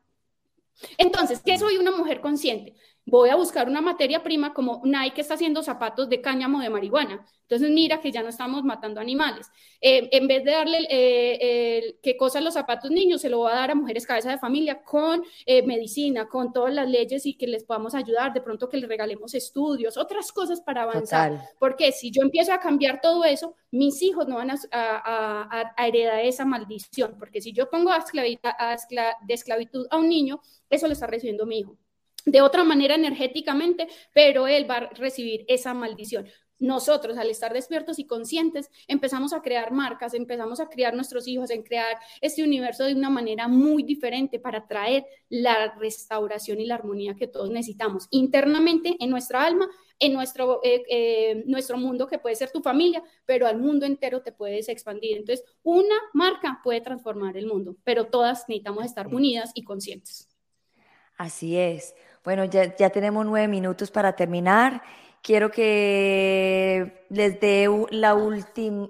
entonces, ¿qué soy una mujer consciente? Voy a buscar una materia prima como Nike está haciendo zapatos de cáñamo de marihuana. Entonces, mira que ya no estamos matando animales. Eh, en vez de darle eh, qué cosas los zapatos niños, se lo va a dar a mujeres cabeza de familia con eh, medicina, con todas las leyes y que les podamos ayudar. De pronto que les regalemos estudios, otras cosas para avanzar. Porque si yo empiezo a cambiar todo eso, mis hijos no van a, heredar esa maldición. Porque si yo pongo de esclavitud a un niño, eso lo está recibiendo mi hijo de otra manera energéticamente, pero él va a recibir esa maldición. Nosotros, al estar despiertos y conscientes, empezamos a crear marcas, empezamos a crear nuestros hijos, en crear este universo de una manera muy diferente para traer la restauración y la armonía que todos necesitamos internamente en nuestra alma, en nuestro, eh, eh, nuestro mundo que puede ser tu familia, pero al mundo entero te puedes expandir. Entonces, una marca puede transformar el mundo, pero todas necesitamos estar unidas y conscientes. Así es. Bueno, ya, ya tenemos nueve minutos para terminar. Quiero que les dé la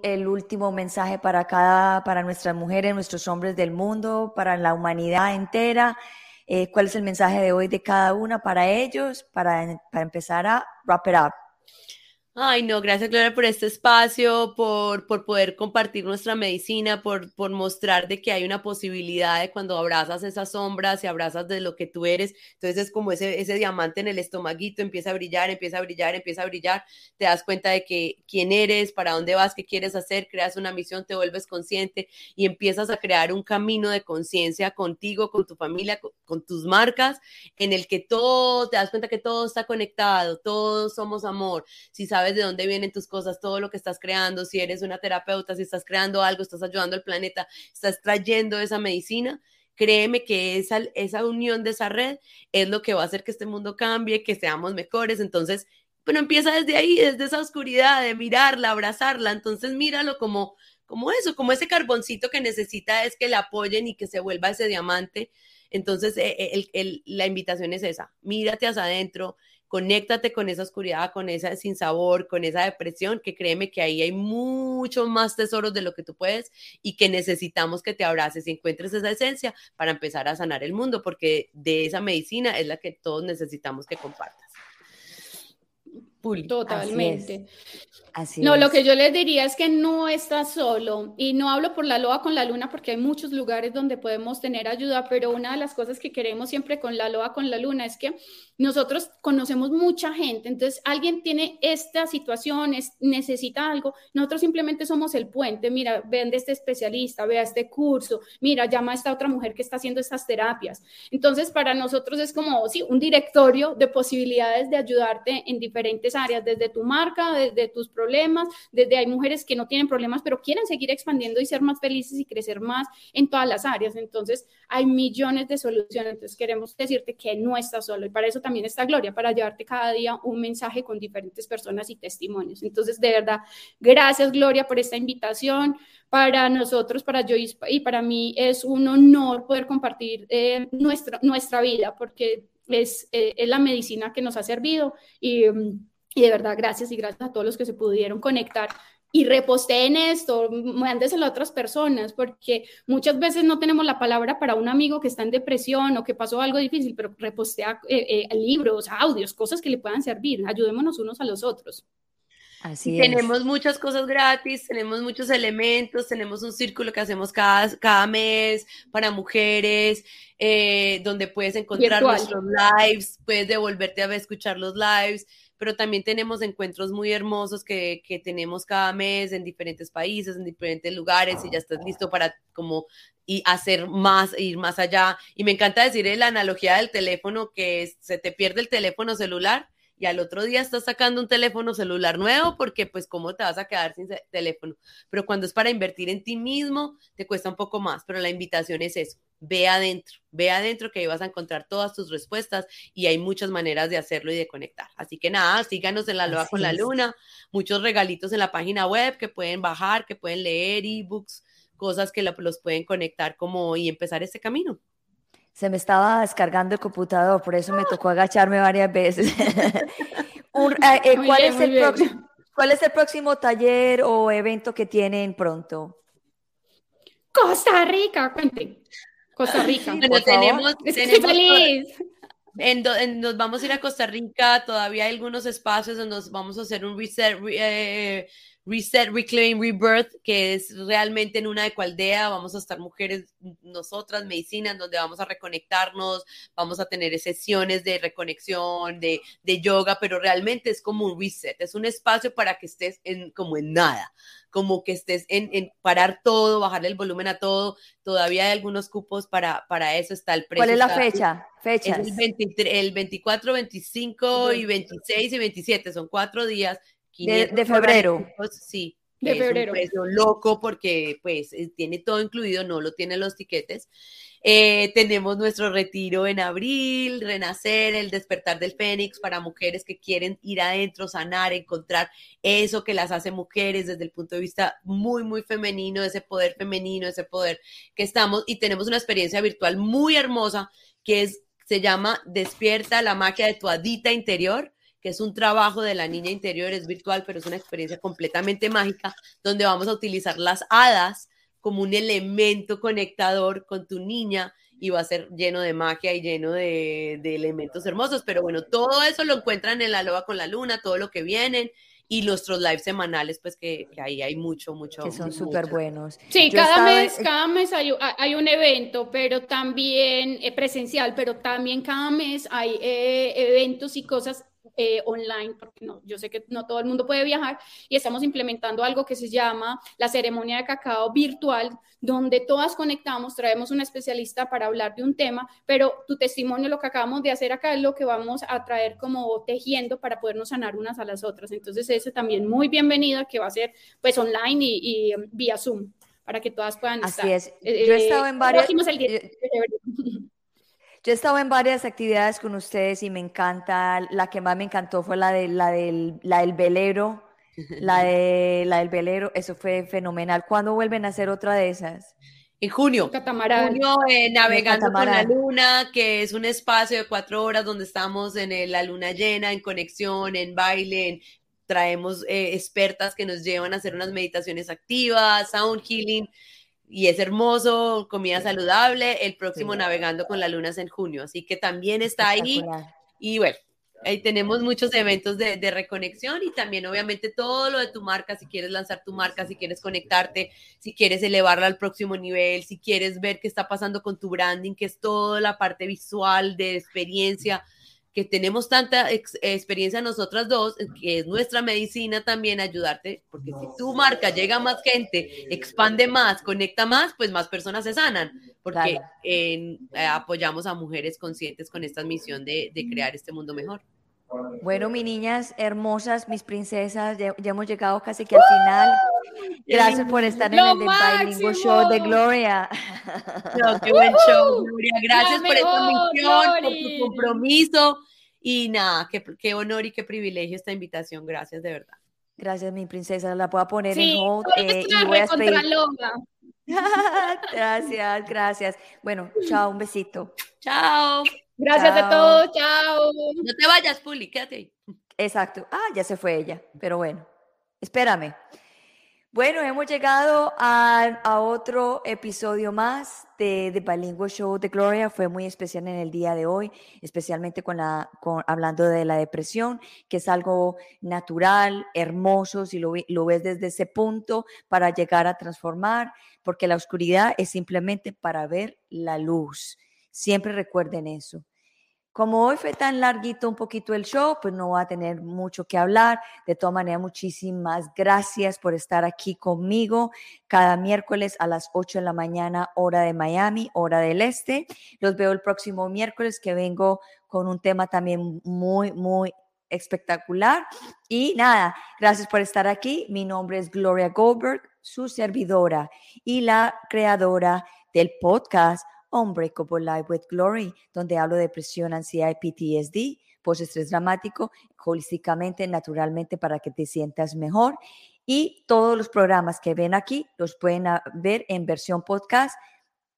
el último mensaje para cada, para nuestras mujeres, nuestros hombres del mundo, para la humanidad entera. Eh, ¿Cuál es el mensaje de hoy de cada una para ellos, para, para empezar a wrap it up? Ay, no, gracias Gloria por este espacio, por, por poder compartir nuestra medicina, por, por mostrar de que hay una posibilidad de cuando abrazas esas sombras y abrazas de lo que tú eres, entonces es como ese, ese diamante en el estomaguito, empieza a brillar, empieza a brillar, empieza a brillar, te das cuenta de que quién eres, para dónde vas, qué quieres hacer, creas una misión, te vuelves consciente y empiezas a crear un camino de conciencia contigo, con tu familia, con, con tus marcas, en el que todo, te das cuenta que todo está conectado, todos somos amor, si sabes sabes de dónde vienen tus cosas, todo lo que estás creando, si eres una terapeuta, si estás creando algo, estás ayudando al planeta, estás trayendo esa medicina, créeme que esa, esa unión de esa red es lo que va a hacer que este mundo cambie, que seamos mejores. Entonces, pero empieza desde ahí, desde esa oscuridad, de mirarla, abrazarla. Entonces, míralo como, como eso, como ese carboncito que necesita es que le apoyen y que se vuelva ese diamante. Entonces, eh, eh, la invitación es esa, mírate hacia adentro, conéctate con esa oscuridad, con esa sinsabor, con esa depresión, que créeme que ahí hay mucho más tesoros de lo que tú puedes y que necesitamos que te abraces y encuentres esa esencia para empezar a sanar el mundo, porque de esa medicina es la que todos necesitamos que compartas. Totalmente. no, lo que yo les diría es que no estás solo y no hablo por la loa con la luna porque hay muchos lugares donde podemos tener ayuda, pero una de las cosas que queremos siempre con la loa con la luna es que nosotros conocemos mucha gente, entonces alguien tiene esta situación, necesita algo, nosotros simplemente somos el puente, mira, vean de este especialista, vea este curso, mira, llama a esta otra mujer que está haciendo estas terapias. Entonces, para nosotros es como, sí, un directorio de posibilidades de ayudarte en diferentes áreas, desde tu marca, desde tus problemas, desde hay mujeres que no tienen problemas, pero quieren seguir expandiendo y ser más felices y crecer más en todas las áreas. Entonces, hay millones de soluciones, entonces queremos decirte que no estás solo y para eso también está Gloria, para llevarte cada día un mensaje con diferentes personas y testimonios. Entonces, de verdad, gracias Gloria por esta invitación. Para nosotros, para yo y para mí es un honor poder compartir eh, nuestra, nuestra vida porque es, eh, es, la medicina que nos ha servido y, y de verdad, gracias y gracias a todos los que se pudieron conectar y reposteen esto, mándeselo a otras personas, porque muchas veces no tenemos la palabra para un amigo que está en depresión o que pasó algo difícil, pero repostea eh, eh, libros, audios, cosas que le puedan servir. Ayudémonos unos a los otros. Así tenemos muchas cosas gratis, tenemos muchos elementos, tenemos un círculo que hacemos cada, cada mes para mujeres, eh, donde puedes encontrar nuestros lives, puedes devolverte a escuchar los lives, pero también tenemos encuentros muy hermosos que, que, tenemos cada mes en diferentes países, en diferentes lugares, y ya estás listo para como y hacer más, ir más allá. Y me encanta decir la analogía del teléfono, que se te pierde el teléfono celular y al otro día estás sacando un teléfono celular nuevo porque pues cómo te vas a quedar sin teléfono. Pero cuando es para invertir en ti mismo, te cuesta un poco más, pero la invitación es eso, ve adentro, ve adentro que ahí vas a encontrar todas tus respuestas y hay muchas maneras de hacerlo y de conectar. Así que nada, síganos en la Loa con la Luna, muchos regalitos en la página web que pueden bajar, que pueden leer, ebooks, cosas que los pueden conectar como y empezar este camino se me estaba descargando el computador, por eso me tocó agacharme varias veces. Eh, eh, ¿cuál, es el próximo, ¿Cuál es el próximo taller o evento que tienen pronto? Costa Rica, cuente. Costa Rica. bueno, tenemos, tenemos feliz. nos vamos a ir a Costa Rica, todavía hay algunos espacios donde nos vamos a hacer un reset, eh, Reset, Reclaim, Rebirth, que es realmente en una ecualdea. Vamos a estar mujeres, nosotras, medicinas, donde vamos a reconectarnos, vamos a tener sesiones de reconexión, de, de yoga, pero realmente es como un reset, es un espacio para que estés en, como en nada, como que estés en, en parar todo, bajarle el volumen a todo. Todavía hay algunos cupos para, para eso, está el precio. ¿Cuál es la fecha? Fechas. el, 23, el 24, 25 y 26 y 27, son cuatro días de, febrero. Sí, de febrero. Es un precio loco porque pues eh, tiene todo incluido, no lo tienen los tiquetes. Eh, tenemos nuestro retiro en abril, Renacer, el despertar del Fénix para mujeres que quieren ir adentro, sanar, encontrar eso que las hace mujeres desde el punto de vista muy, muy femenino, ese poder femenino, ese poder que estamos. Y tenemos una experiencia virtual muy hermosa que es, se llama Despierta la magia de tu adita interior que es un trabajo de la niña interior, es virtual, pero es una experiencia completamente mágica, donde vamos a utilizar las hadas como un elemento conectador con tu niña y va a ser lleno de magia y lleno de, elementos hermosos. Pero bueno, todo eso lo encuentran en la loba con la luna, todo lo que vienen y nuestros lives semanales, pues que, ahí hay mucho, mucho. Que son súper buenos. Sí, cada mes, cada mes hay, hay, un evento, pero también eh, presencial, pero también cada mes hay eh, eventos y cosas eh, online, porque no, yo sé que no todo el mundo puede viajar, y estamos implementando algo que se llama la ceremonia de cacao virtual, donde todas conectamos, traemos un especialista para hablar de un tema, pero tu testimonio, lo que acabamos de hacer acá, es lo que vamos a traer como tejiendo para podernos sanar unas a las otras. Entonces, ese también muy bienvenido, que va a ser pues online y, vía Zoom para que todas puedan Así es. Yo he eh, estado en varios. Yo he estado en varias actividades con ustedes y me encanta, la que más me encantó fue la, de, la, del, la del velero, la, de, la del velero, eso fue fenomenal. ¿Cuándo vuelven a hacer otra de esas? En junio. Catamarán. Junio, eh, navegando con la luna, que es un espacio de cuatro horas donde estamos en la luna llena, en conexión, en baile, traemos eh, expertas que nos llevan a hacer unas meditaciones activas, sound healing y es hermoso, comida saludable, el próximo Navegando con la Luna es en junio, así que también está ahí. Y bueno, ahí tenemos muchos eventos de, de, reconexión y también obviamente todo lo de tu marca, si quieres lanzar tu marca, si quieres conectarte, si quieres elevarla al próximo nivel, si quieres ver qué está pasando con tu branding, que es toda la parte visual de experiencia que tenemos tanta experiencia nosotras dos, que es nuestra medicina también ayudarte, porque si tu marca llega a más gente, expande más, conecta más, pues más personas se sanan, porque eh, apoyamos a mujeres conscientes con esta misión de, de crear este mundo mejor. Bueno, mis niñas hermosas, mis princesas, ya, hemos llegado casi que al final. Gracias por estar en el Bilingual Show de Gloria. qué buen show, Gloria. Gracias por esta misión, por tu compromiso. Y nada, qué, qué, honor y qué privilegio esta invitación. Gracias, de verdad. Gracias, mi princesa. La puedo poner en hold. Eh, y voy a gracias, gracias. Bueno, chao, un besito. Chao. Gracias a todos, chao. No te vayas, Puli, quédate ahí. Exacto. Ah, ya se fue ella, pero bueno, espérame. Bueno, hemos llegado a, otro episodio más de The Bilingual Show de Gloria. Fue muy especial en el día de hoy, especialmente con la, con, hablando de la depresión, que es algo natural, hermoso, si lo, lo ves desde ese punto, para llegar a transformar, porque la oscuridad es simplemente para ver la luz. Siempre recuerden eso. Como hoy fue tan larguito un poquito el show, pues no voy a tener mucho que hablar. De todas maneras, muchísimas gracias por estar aquí conmigo cada miércoles a las 8 de la mañana, hora de Miami, hora del este. Los veo el próximo miércoles que vengo con un tema también muy, muy espectacular. Y nada, gracias por estar aquí. Mi nombre es Gloria Goldberg, su servidora y la creadora del podcast Unbreakable Life with Glory, donde hablo de depresión, ansiedad y PTSD, post-estrés dramático, holísticamente, naturalmente, para que te sientas mejor. Y todos los programas que ven aquí los pueden ver en versión podcast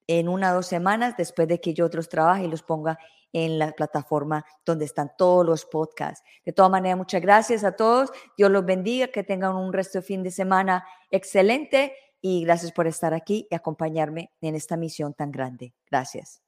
en una o dos semanas después de que yo otros trabaje y los ponga en la plataforma donde están todos los podcasts. De todas maneras, muchas gracias a todos. Dios los bendiga, que tengan un resto de fin de semana excelente y gracias por estar aquí y acompañarme en esta misión tan grande. Gracias.